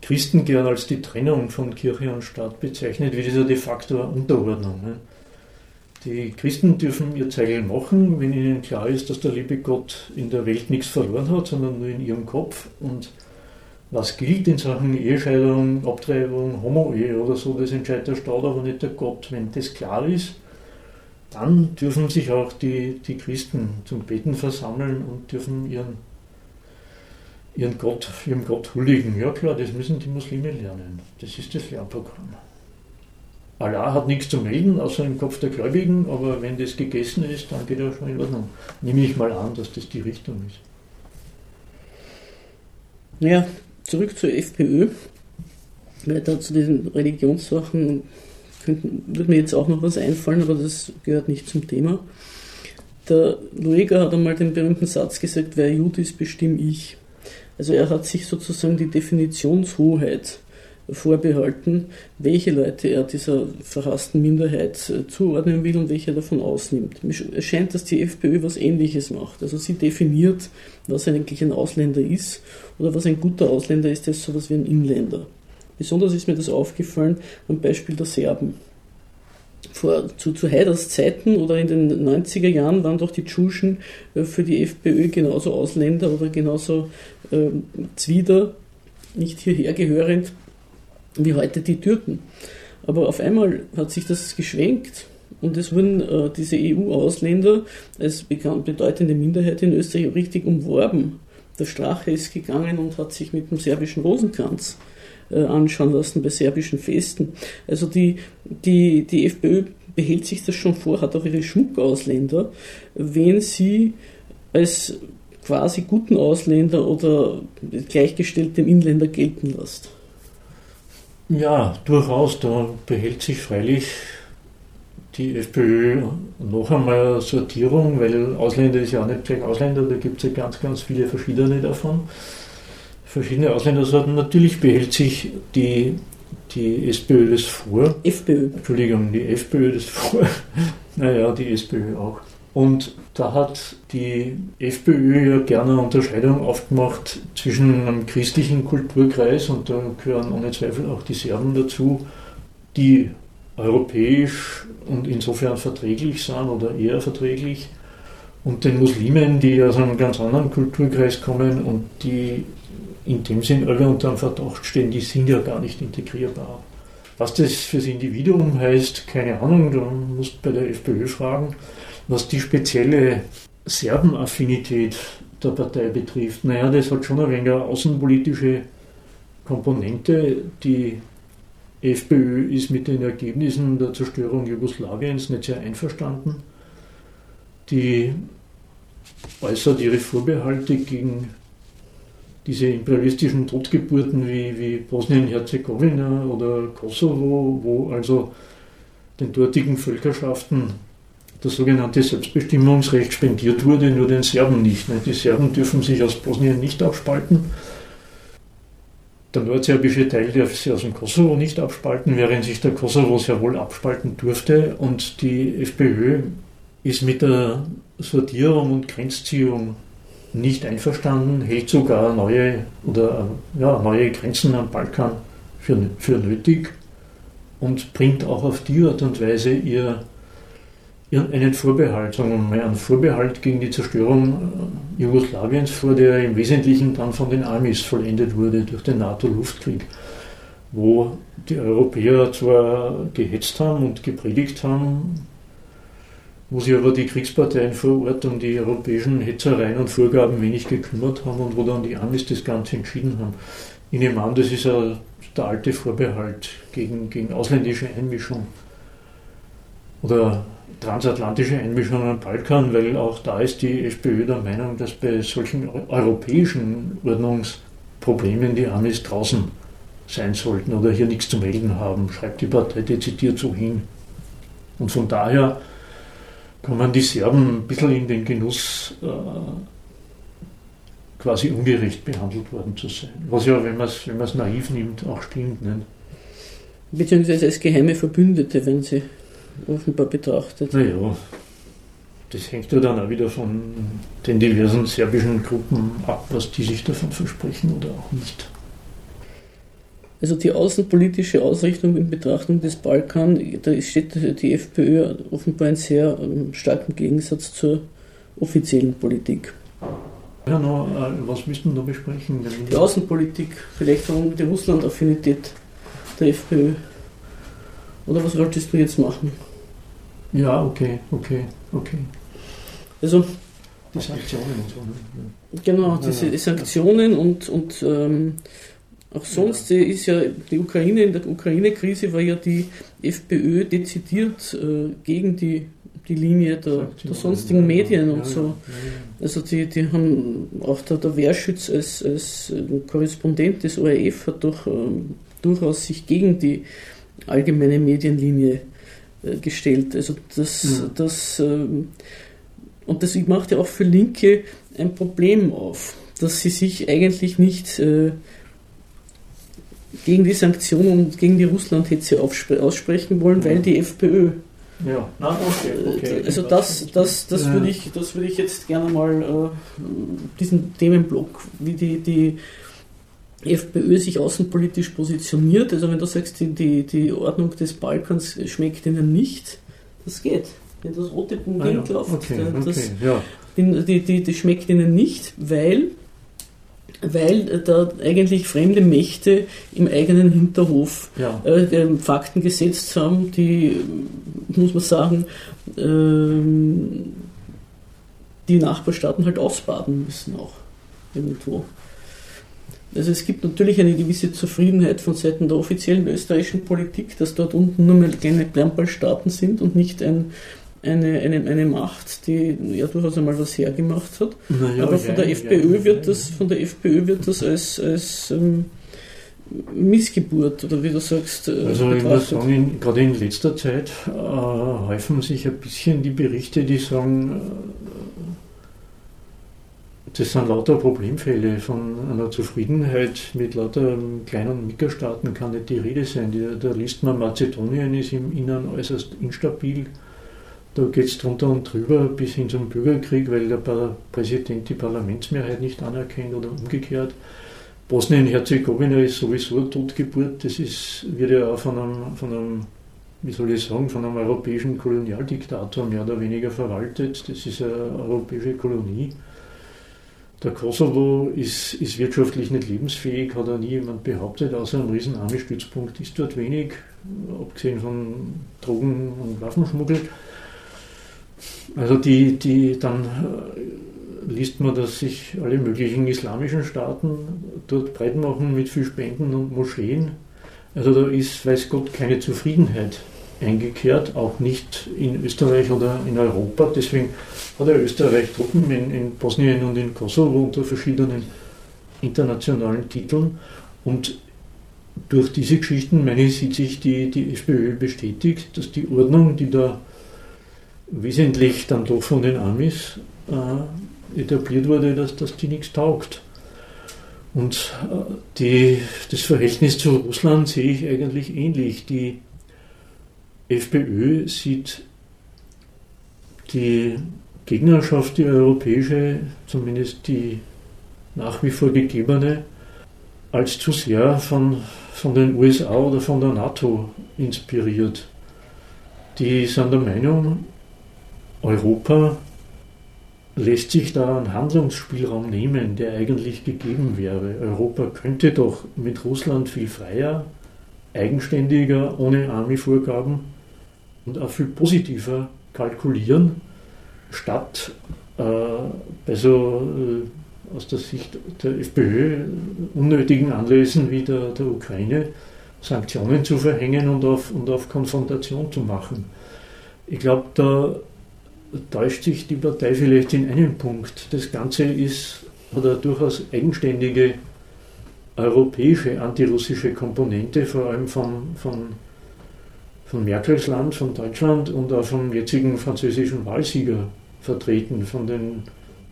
Christen gern als die Trennung von Kirche und Staat bezeichnet ist ja de facto Unterordnung. Ne? Die Christen dürfen ihr Zeigel machen, wenn ihnen klar ist, dass der liebe Gott in der Welt nichts verloren hat, sondern nur in ihrem Kopf und was gilt in Sachen Ehescheidung, Abtreibung, Homo-Ehe oder so, das entscheidet der Staat, aber nicht der Gott. Wenn das klar ist, dann dürfen sich auch die, die Christen zum Beten versammeln und dürfen ihren, ihren Gott, ihrem Gott huldigen. Ja klar, das müssen die Muslime lernen. Das ist das Lernprogramm. Allah hat nichts zu melden, außer im Kopf der Gläubigen, aber wenn das gegessen ist, dann geht er schon in Ordnung. Nehme ich mal an, dass das die Richtung ist. Ja, zurück zur FPÖ, weil da zu diesen Religionssachen könnten, würde mir jetzt auch noch was einfallen, aber das gehört nicht zum Thema. Der Lueger hat einmal den berühmten Satz gesagt, wer Jude ist, bestimme ich. Also er hat sich sozusagen die Definitionshoheit vorbehalten, welche Leute er dieser verhassten Minderheit äh, zuordnen will und welche er davon ausnimmt. Es scheint, dass die FPÖ was Ähnliches macht. Also sie definiert, was eigentlich ein Ausländer ist oder was ein guter Ausländer ist, der ist sowas wie ein Inländer. Besonders ist mir das aufgefallen am Beispiel der Serben. Vor, zu, zu Haiders Zeiten oder in den 90er Jahren waren doch die Tschuschen äh, für die FPÖ genauso Ausländer oder genauso äh, Zwider, nicht hierher gehörend wie heute die Türken. Aber auf einmal hat sich das geschwenkt und es wurden äh, diese EU-Ausländer als bekannt, bedeutende Minderheit in Österreich richtig umworben. Der Strache ist gegangen und hat sich mit dem serbischen Rosenkranz äh, anschauen lassen bei serbischen Festen. Also die, die, die FPÖ behält sich das schon vor, hat auch ihre Schmuckausländer, wenn sie als quasi guten Ausländer oder gleichgestellt dem Inländer gelten lässt. Ja, durchaus. Da behält sich freilich die FPÖ noch einmal eine Sortierung, weil Ausländer ist ja auch nicht gleich Ausländer, da gibt es ja ganz, ganz viele verschiedene davon. Verschiedene Ausländersorten. Natürlich behält sich die, die SPÖ das vor. FPÖ. Entschuldigung, die FPÖ das vor. [LAUGHS] naja, die SPÖ auch. Und da hat die FPÖ ja gerne eine Unterscheidung aufgemacht zwischen einem christlichen Kulturkreis, und da gehören ohne Zweifel auch die Serben dazu, die europäisch und insofern verträglich sind oder eher verträglich, und den Muslimen, die aus einem ganz anderen Kulturkreis kommen und die in dem Sinn alle unter einem Verdacht stehen, die sind ja gar nicht integrierbar. Was das fürs Individuum heißt, keine Ahnung, da musst du bei der FPÖ fragen. Was die spezielle Serbenaffinität der Partei betrifft, naja, das hat schon ein wenig eine außenpolitische Komponente. Die FPÖ ist mit den Ergebnissen der Zerstörung Jugoslawiens nicht sehr einverstanden. Die äußert ihre Vorbehalte gegen diese imperialistischen Totgeburten wie, wie Bosnien-Herzegowina oder Kosovo, wo also den dortigen Völkerschaften das sogenannte Selbstbestimmungsrecht spendiert wurde, nur den Serben nicht. Die Serben dürfen sich aus Bosnien nicht abspalten. Der nordserbische Teil darf sich aus dem Kosovo nicht abspalten, während sich der Kosovo sehr wohl abspalten durfte. Und die FPÖ ist mit der Sortierung und Grenzziehung nicht einverstanden, hält sogar neue, oder, ja, neue Grenzen am Balkan für, für nötig und bringt auch auf die Art und Weise ihr einen Vorbehalt, sagen mal, einen Vorbehalt gegen die Zerstörung äh, Jugoslawiens vor, der im Wesentlichen dann von den Amis vollendet wurde durch den NATO-Luftkrieg, wo die Europäer zwar gehetzt haben und gepredigt haben, wo sich aber die Kriegsparteien vor Ort um die europäischen Hetzereien und Vorgaben wenig gekümmert haben und wo dann die Amis das Ganze entschieden haben. Ich nehme an, das ist ja der alte Vorbehalt gegen, gegen ausländische Einmischung. Oder transatlantische Einmischung am Balkan, weil auch da ist die FPÖ der Meinung, dass bei solchen europäischen Ordnungsproblemen die Amis draußen sein sollten oder hier nichts zu melden haben, schreibt die Partei dezidiert so hin. Und von daher kommen die Serben ein bisschen in den Genuss, äh, quasi ungerecht behandelt worden zu sein. Was ja, wenn man es wenn naiv nimmt, auch stimmt. Nicht? Beziehungsweise als geheime Verbündete, wenn sie offenbar betrachtet. Naja, das hängt ja dann auch wieder von den diversen serbischen Gruppen ab, was die sich davon versprechen oder auch nicht. Also die außenpolitische Ausrichtung in Betrachtung des Balkan, da steht die FPÖ offenbar in sehr ähm, starkem Gegensatz zur offiziellen Politik. Ja, no, äh, was müssten wir da besprechen? Die Außenpolitik, vielleicht auch die Russland-Affinität der FPÖ. Oder was wolltest du jetzt machen? Ja, okay, okay, okay. Also, die Sanktionen und so. Ne? Genau, diese die Sanktionen und, und ähm, auch sonst ja. ist ja die Ukraine, in der Ukraine-Krise war ja die FPÖ dezidiert äh, gegen die, die Linie der, der sonstigen Medien und so. Also die, die haben auch der, der Wehrschütz als, als Korrespondent des ORF hat doch ähm, durchaus sich gegen die allgemeine Medienlinie äh, gestellt. Also das, mhm. das ähm, und das macht ja auch für Linke ein Problem auf, dass sie sich eigentlich nicht äh, gegen die Sanktionen und gegen die Russlandhetze aussprechen wollen, weil die FPÖ. Ja, Na, okay, okay. Also das, das, das, würde ich, das würde ich jetzt gerne mal äh, diesen Themenblock, wie die, die FPÖ sich außenpolitisch positioniert. Also wenn du sagst, die, die, die Ordnung des Balkans schmeckt ihnen nicht, das geht. Wenn das rote Punkt ah, ja. läuft, okay, das, okay, ja. die, die, die schmeckt ihnen nicht, weil weil da eigentlich fremde Mächte im eigenen Hinterhof ja. äh, Fakten gesetzt haben, die, muss man sagen, äh, die Nachbarstaaten halt ausbaden müssen auch irgendwo. Also es gibt natürlich eine gewisse Zufriedenheit von Seiten der offiziellen österreichischen Politik, dass dort unten nur mehr kleine Kleinballstaaten sind und nicht ein, eine, eine, eine Macht, die ja durchaus einmal was hergemacht hat. Ja, Aber von, ja, der FPÖ ja, wird das, von der FPÖ wird das als, als ähm, Missgeburt oder wie du sagst. Äh, also ich muss sagen, gerade in letzter Zeit äh, häufen sich ein bisschen die Berichte, die sagen, äh, das sind lauter Problemfälle. Von einer Zufriedenheit mit lauter kleinen Mikrostaaten kann nicht die Rede sein. Da liest man, Mazedonien ist im Innern äußerst instabil. Da geht es drunter und drüber bis hin zum Bürgerkrieg, weil der Präsident die Parlamentsmehrheit nicht anerkennt oder umgekehrt. Bosnien-Herzegowina ist sowieso eine Totgeburt. Das ist, wird ja auch von einem, von einem, wie soll ich sagen, von einem europäischen Kolonialdiktator mehr oder weniger verwaltet. Das ist eine europäische Kolonie. Der Kosovo ist, ist wirtschaftlich nicht lebensfähig, hat auch nie jemand behauptet, außer einem riesen Army-Stützpunkt ist dort wenig, abgesehen von Drogen- und Waffenschmuggel. Also die, die dann äh, liest man, dass sich alle möglichen islamischen Staaten dort breit machen mit viel Spenden und Moscheen. Also da ist, weiß Gott, keine Zufriedenheit eingekehrt, auch nicht in Österreich oder in Europa. Deswegen hat ja Österreich Truppen in, in Bosnien und in Kosovo unter verschiedenen internationalen Titeln. Und durch diese Geschichten, meine ich, sieht sich die, die FPÖ bestätigt, dass die Ordnung, die da wesentlich dann doch von den Amis äh, etabliert wurde, dass, dass die nichts taugt. Und äh, die, das Verhältnis zu Russland sehe ich eigentlich ähnlich. Die FPÖ sieht die Gegnerschaft, die europäische, zumindest die nach wie vor gegebene, als zu sehr von, von den USA oder von der NATO inspiriert. Die sind der Meinung, Europa lässt sich da einen Handlungsspielraum nehmen, der eigentlich gegeben wäre. Europa könnte doch mit Russland viel freier, eigenständiger, ohne Army-Vorgaben und auch viel positiver kalkulieren, statt äh, bei so äh, aus der Sicht der FPÖ unnötigen Anlässen wie der, der Ukraine Sanktionen zu verhängen und auf, und auf Konfrontation zu machen. Ich glaube, da täuscht sich die Partei vielleicht in einem Punkt. Das Ganze ist, hat eine durchaus eigenständige europäische antirussische Komponente, vor allem von, von, von Merkels Land, von Deutschland und auch vom jetzigen französischen Wahlsieger vertreten, von den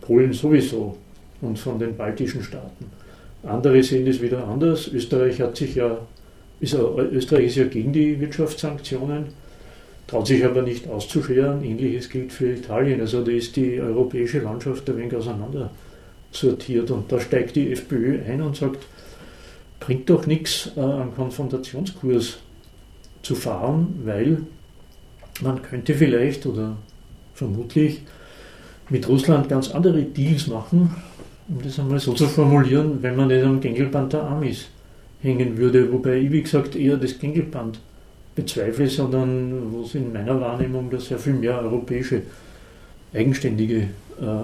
Polen sowieso und von den baltischen Staaten. Andere sehen es wieder anders. Österreich hat sich ja, ist, Österreich ist ja gegen die Wirtschaftssanktionen traut sich aber nicht auszuscheren. Ähnliches gilt für Italien. Also da ist die europäische Landschaft ein wenig auseinander sortiert und da steigt die FPÖ ein und sagt, bringt doch nichts, äh, einen Konfrontationskurs zu fahren, weil man könnte vielleicht oder vermutlich mit Russland ganz andere Deals machen, um das einmal so zu formulieren, wenn man nicht am Gängelband der Amis hängen würde, wobei ich, wie gesagt, eher das Gängelband bezweifle, sondern wo es in meiner Wahrnehmung da sehr viel mehr europäische eigenständige äh, äh,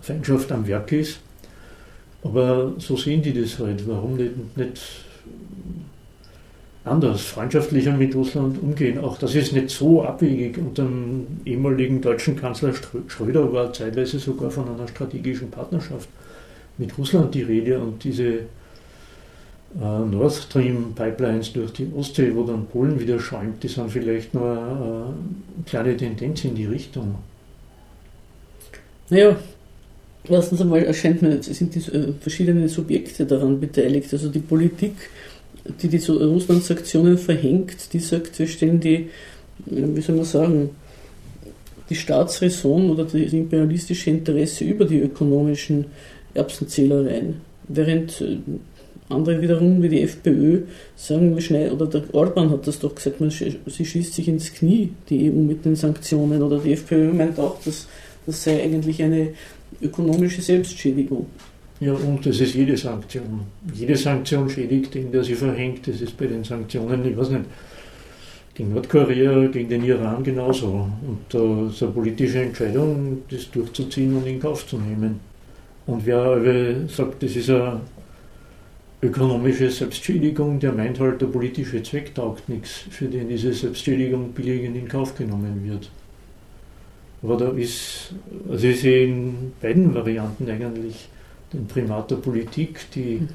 Feindschaft am Werk ist. Aber so sehen die das halt. Warum nicht, nicht anders, freundschaftlicher mit Russland umgehen? Auch das ist nicht so abwegig. Unter dem ehemaligen deutschen Kanzler Schröder war zeitweise sogar von einer strategischen Partnerschaft mit Russland die Rede und diese äh, Nord Stream Pipelines durch die Ostsee, wo dann Polen wieder schäumt, die sind vielleicht nur eine äh, kleine Tendenz in die Richtung. Naja, erstens einmal erscheint mir, sind die äh, verschiedenen Subjekte daran beteiligt. Also die Politik, die die Russland-Sanktionen verhängt, die sagt, wir stellen die, wie soll man sagen, die Staatsräson oder das imperialistische Interesse über die ökonomischen Erbsenzählereien. Während andere wiederum, wie die FPÖ, sagen wir schnell, oder der Orban hat das doch gesagt, man, sie schießt sich ins Knie, die EU mit den Sanktionen, oder die FPÖ meint auch, dass das sei eigentlich eine ökonomische Selbstschädigung. Ja, und das ist jede Sanktion. Jede Sanktion schädigt den, der sie verhängt. Das ist bei den Sanktionen, ich weiß nicht, gegen Nordkorea, gegen den Iran genauso. Und da ist eine politische Entscheidung, das durchzuziehen und in Kauf zu nehmen. Und wer sagt, das ist eine ökonomische Selbstschädigung, der meint halt, der politische Zweck taugt nichts, für den diese Selbstschädigung billigend in Kauf genommen wird. Aber da ist, also ich sehe in beiden Varianten eigentlich den Primat der Politik, die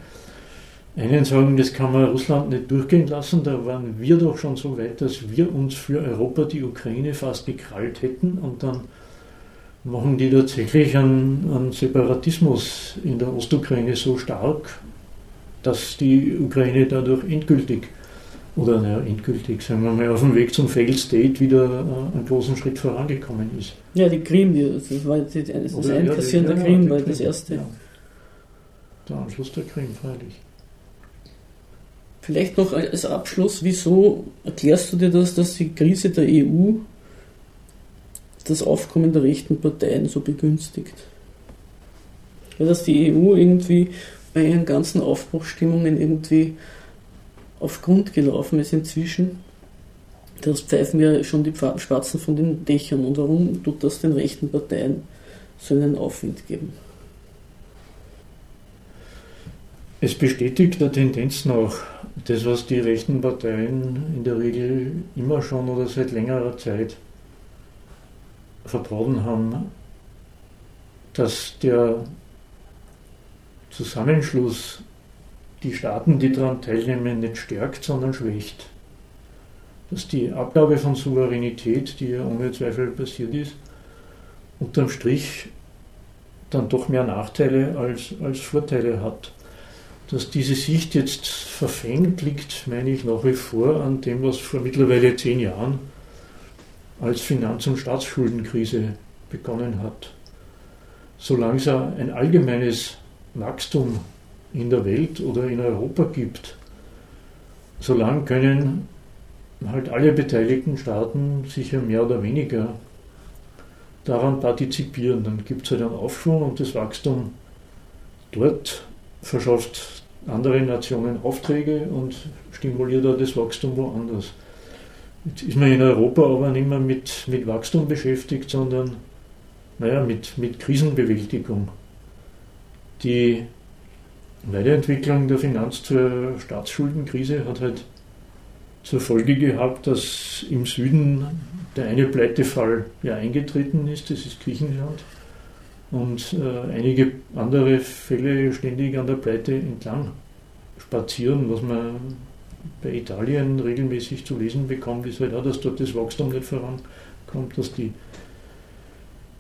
einen sagen, das kann man Russland nicht durchgehen lassen, da waren wir doch schon so weit, dass wir uns für Europa die Ukraine fast gekrallt hätten und dann machen die tatsächlich einen, einen Separatismus in der Ostukraine so stark, dass die Ukraine dadurch endgültig oder naja, endgültig, sagen wir mal, auf dem Weg zum Failed State wieder äh, einen großen Schritt vorangekommen ist. Ja, die Krim, das war das, das Einkassieren ja, der Krim, war das erste. Ja. Der Anschluss der Krim, freilich. Vielleicht noch als Abschluss, wieso erklärst du dir das, dass die Krise der EU das Aufkommen der rechten Parteien so begünstigt? Ja, dass die EU irgendwie bei ihren ganzen Aufbruchstimmungen irgendwie auf Grund gelaufen ist inzwischen. Das pfeifen ja schon die Spatzen von den Dächern. Und warum tut das den rechten Parteien so einen Aufwind geben? Es bestätigt der Tendenz nach das, was die rechten Parteien in der Regel immer schon oder seit längerer Zeit vertrauen haben, dass der Zusammenschluss die Staaten, die daran teilnehmen, nicht stärkt, sondern schwächt. Dass die Abgabe von Souveränität, die ja ohne Zweifel passiert ist, unterm Strich dann doch mehr Nachteile als, als Vorteile hat. Dass diese Sicht jetzt verfängt, liegt, meine ich, nach wie vor an dem, was vor mittlerweile zehn Jahren als Finanz- und Staatsschuldenkrise begonnen hat. Solange es ein allgemeines Wachstum in der Welt oder in Europa gibt, solange können halt alle beteiligten Staaten sicher mehr oder weniger daran partizipieren. Dann gibt es halt einen Aufschwung und das Wachstum dort verschafft andere Nationen Aufträge und stimuliert auch das Wachstum woanders. Jetzt ist man in Europa aber nicht mehr mit, mit Wachstum beschäftigt, sondern naja, mit, mit Krisenbewältigung. Die Weiterentwicklung der Finanz- zur Staatsschuldenkrise hat halt zur Folge gehabt, dass im Süden der eine Pleitefall ja eingetreten ist, das ist Griechenland, und äh, einige andere Fälle ständig an der Pleite entlang spazieren, was man bei Italien regelmäßig zu lesen bekommt, ist halt auch, dass dort das Wachstum nicht vorankommt, dass die,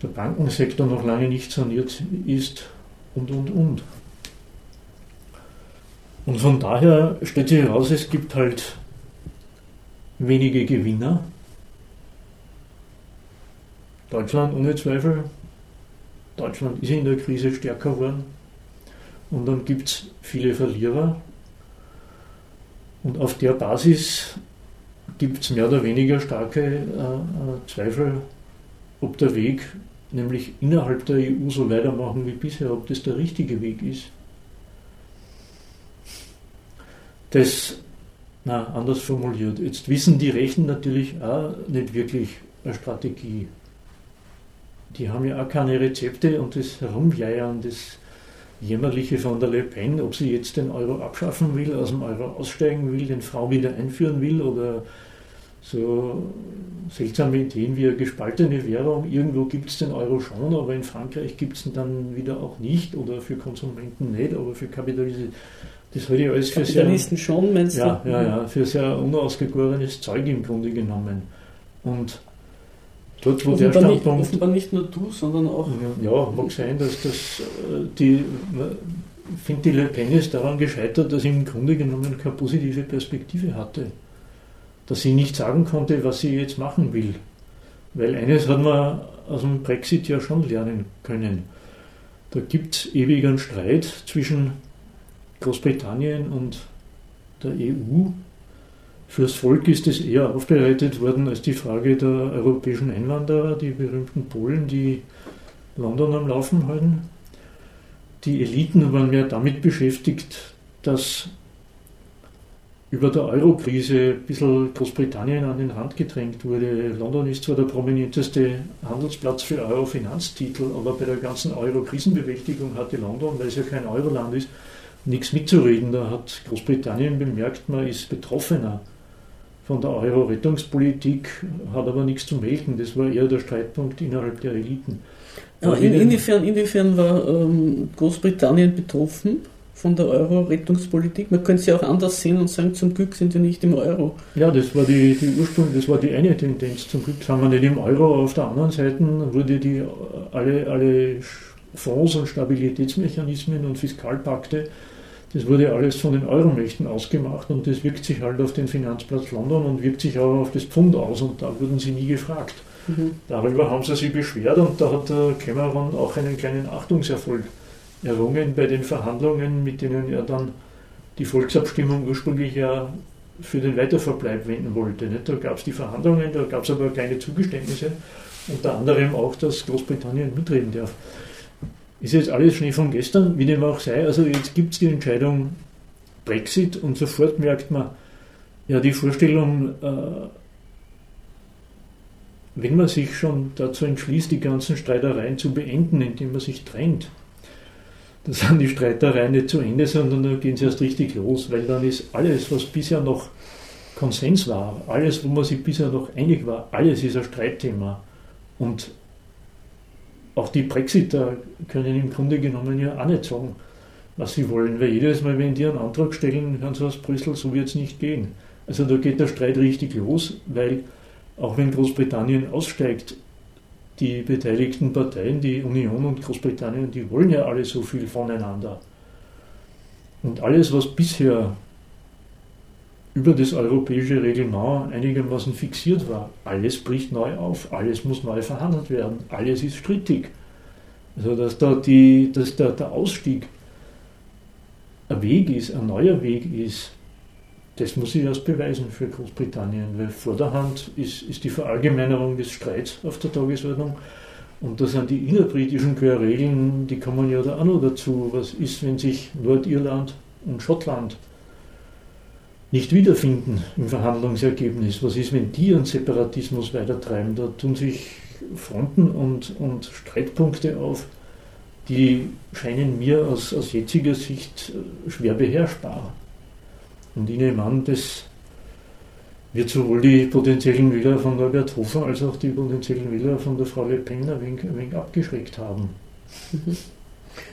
der Bankensektor noch lange nicht saniert ist und, und, und. Und von daher stellt sich heraus, es gibt halt wenige Gewinner. Deutschland ohne Zweifel. Deutschland ist in der Krise stärker geworden. Und dann gibt es viele Verlierer. Und auf der Basis gibt es mehr oder weniger starke äh, äh, Zweifel, ob der Weg, nämlich innerhalb der EU so weitermachen wie bisher, ob das der richtige Weg ist. das, na, anders formuliert, jetzt wissen die Rechten natürlich auch nicht wirklich eine Strategie. Die haben ja auch keine Rezepte und das Herumjeiern, das Jämmerliche von der Le Pen, ob sie jetzt den Euro abschaffen will, aus dem Euro aussteigen will, den Frau wieder einführen will oder so seltsame Ideen wie eine gespaltene Währung. Irgendwo gibt es den Euro schon, aber in Frankreich gibt es ihn dann wieder auch nicht oder für Konsumenten nicht, aber für Kapitalisten das halte ich alles für Kapitalisten sehr, schon, meinst ja, du? Ja, ja, für sehr unausgegorenes Zeug im Grunde genommen. Und dort, wo offenbar der Standpunkt... Nicht, offenbar nicht nur du, sondern auch... Ja, mag sein, dass das äh, die... Ich finde, die Le Pen ist daran gescheitert, dass sie im Grunde genommen keine positive Perspektive hatte. Dass sie nicht sagen konnte, was sie jetzt machen will. Weil eines hat man aus dem Brexit ja schon lernen können. Da gibt es ewig einen Streit zwischen Großbritannien und der EU. Fürs Volk ist es eher aufbereitet worden als die Frage der europäischen Einwanderer, die berühmten Polen, die London am Laufen halten. Die Eliten waren mehr damit beschäftigt, dass über der Euro-Krise ein bisschen Großbritannien an den Rand gedrängt wurde. London ist zwar der prominenteste Handelsplatz für Euro-Finanztitel, aber bei der ganzen Euro-Krisenbewältigung hatte London, weil es ja kein Euroland ist, nichts mitzureden. Da hat Großbritannien bemerkt, man ist betroffener von der Euro-Rettungspolitik, hat aber nichts zu melden. Das war eher der Streitpunkt innerhalb der Eliten. Ja, in, inwiefern, inwiefern war ähm, Großbritannien betroffen? von der Euro-Rettungspolitik? Man könnte es ja auch anders sehen und sagen, zum Glück sind wir nicht im Euro. Ja, das war die, die Ursprung, das war die eine Tendenz. Zum Glück sind wir nicht im Euro. Auf der anderen Seite wurde die alle, alle Fonds und Stabilitätsmechanismen und Fiskalpakte, das wurde alles von den Euromächten ausgemacht und das wirkt sich halt auf den Finanzplatz London und wirkt sich auch auf das Pfund aus und da wurden sie nie gefragt. Mhm. Darüber haben sie sich beschwert und da hat der Cameron auch einen kleinen Achtungserfolg errungen bei den Verhandlungen, mit denen er dann die Volksabstimmung ursprünglich ja für den Weiterverbleib wenden wollte. Da gab es die Verhandlungen, da gab es aber kleine Zugeständnisse, unter anderem auch, dass Großbritannien mitreden darf. Ist jetzt alles Schnee von gestern, wie dem auch sei. Also jetzt gibt es die Entscheidung Brexit und sofort merkt man, ja, die Vorstellung, äh, wenn man sich schon dazu entschließt, die ganzen Streitereien zu beenden, indem man sich trennt, dann sind die Streitereien nicht zu Ende, sondern dann gehen sie erst richtig los, weil dann ist alles, was bisher noch Konsens war, alles, wo man sich bisher noch einig war, alles ist ein Streitthema. Und auch die Brexiter können im Grunde genommen ja auch nicht sagen, was sie wollen, weil jedes Mal, wenn die einen Antrag stellen, hören sie aus Brüssel, so wird es nicht gehen. Also da geht der Streit richtig los, weil auch wenn Großbritannien aussteigt, die beteiligten Parteien, die Union und Großbritannien, die wollen ja alle so viel voneinander. Und alles, was bisher über das europäische Reglement einigermaßen fixiert war, alles bricht neu auf, alles muss neu verhandelt werden, alles ist strittig. Also dass da die, dass da der Ausstieg ein Weg ist, ein neuer Weg ist, das muss ich erst beweisen für Großbritannien, weil vor der Hand ist, ist die Verallgemeinerung des Streits auf der Tagesordnung. Und da sind die innerbritischen Querregeln, die kommen ja da auch noch dazu. Was ist, wenn sich Nordirland und Schottland nicht wiederfinden im Verhandlungsergebnis? Was ist, wenn die einen Separatismus weitertreiben? Da tun sich Fronten und, und Streitpunkte auf, die scheinen mir aus, aus jetziger Sicht äh, schwer beherrschbar. Und ich nehme an, das wird sowohl die potenziellen Wähler von Norbert Hofer als auch die potenziellen Wähler von der Frau Le Pen ein wenig, ein wenig abgeschreckt haben.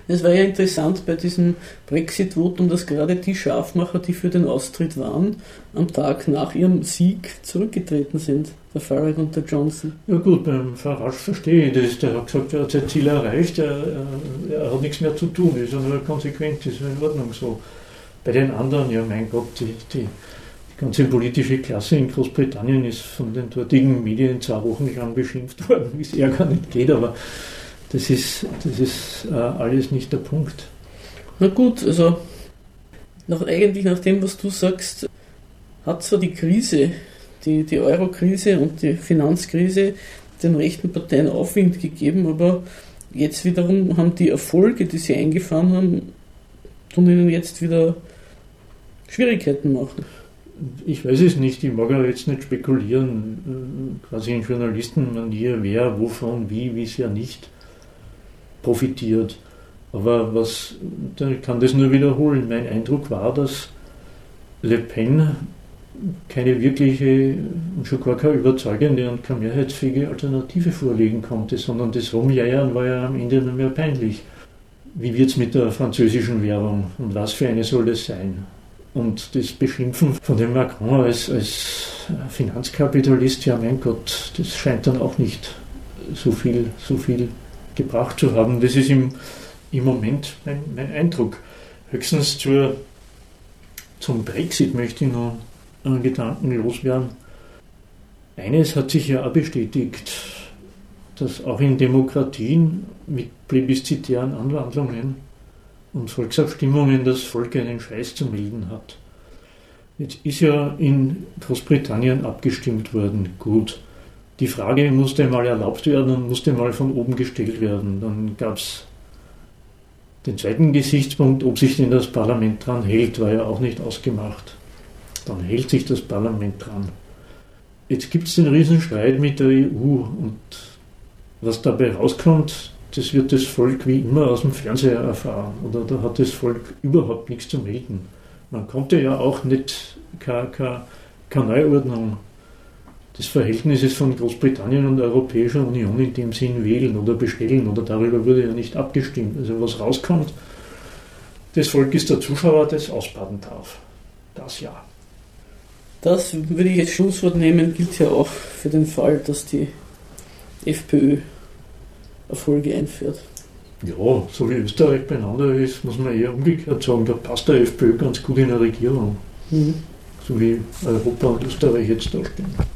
Es war ja interessant bei diesem Brexit-Votum, dass gerade die Scharfmacher, die für den Austritt waren, am Tag nach ihrem Sieg zurückgetreten sind, der Farage und der Johnson. Ja gut, beim Farage verstehe ich das. Der hat gesagt, er hat sein Ziel erreicht, er, er, hat nichts mehr zu tun, ist ja nur konsequent, ist ja in Ordnung so. Bei den anderen, ja mein Gott, die, die, die ganze politische Klasse in Großbritannien ist von den dortigen Medien zwei Wochen lang beschimpft worden, wie es eher gar nicht geht, aber das ist, das ist äh, alles nicht der Punkt. Na gut, also nach, eigentlich nach dem, was du sagst, hat zwar die Krise, die, die Euro-Krise und die Finanzkrise den rechten Parteien Aufwind gegeben, aber jetzt wiederum haben die Erfolge, die sie eingefahren haben, tun ihnen jetzt wieder Schwierigkeiten machen? Ich weiß es nicht, ich mag ja jetzt nicht spekulieren, quasi in Journalistenmanier, wer, wovon, wie, wie es ja nicht profitiert. Aber was, ich kann das nur wiederholen. Mein Eindruck war, dass Le Pen keine wirkliche und schon gar keine überzeugende und keine mehrheitsfähige Alternative vorlegen konnte, sondern das Rumjeiern war ja am Ende nur mehr peinlich. Wie wird es mit der französischen Währung und was für eine soll das sein? Und das Beschimpfen von dem Macron als, als Finanzkapitalist, ja mein Gott, das scheint dann auch nicht so viel, so viel gebracht zu haben. Das ist im, im Moment mein, mein Eindruck. Höchstens zur, zum Brexit möchte ich noch einen Gedanken loswerden. Eines hat sich ja auch bestätigt, dass auch in Demokratien mit plebiszitären Anwandlungen und Volksabstimmungen das Volk einen Scheiß zu melden hat. Jetzt ist ja in Großbritannien abgestimmt worden. Gut. Die Frage musste mal erlaubt werden und musste mal von oben gestellt werden. Dann gab es den zweiten Gesichtspunkt, ob sich denn das Parlament dran hält, war ja auch nicht ausgemacht. Dann hält sich das Parlament dran. Jetzt gibt es den Riesenstreit mit der EU und was dabei rauskommt, das wird das Volk wie immer aus dem Fernseher erfahren. Oder da hat das Volk überhaupt nichts zu melden. Man konnte ja auch nicht keine, keine, Neuordnung des Verhältnisses von Großbritannien und der Europäischen Union in dem Sinn wählen oder bestellen oder darüber wurde ja nicht abgestimmt. Also was rauskommt, das Volk ist der Zuschauer, das ausbaden darf. Das ja. Das würde ich jetzt Schlusswort nehmen, gilt ja auch für den Fall, dass die FPÖ Erfolge einführt. Ja, so wie Österreich beieinander ist, muss man eher umgekehrt sagen, da passt der FPÖ ganz gut in der Regierung. Mhm. So wie Europa und Österreich jetzt da stehen.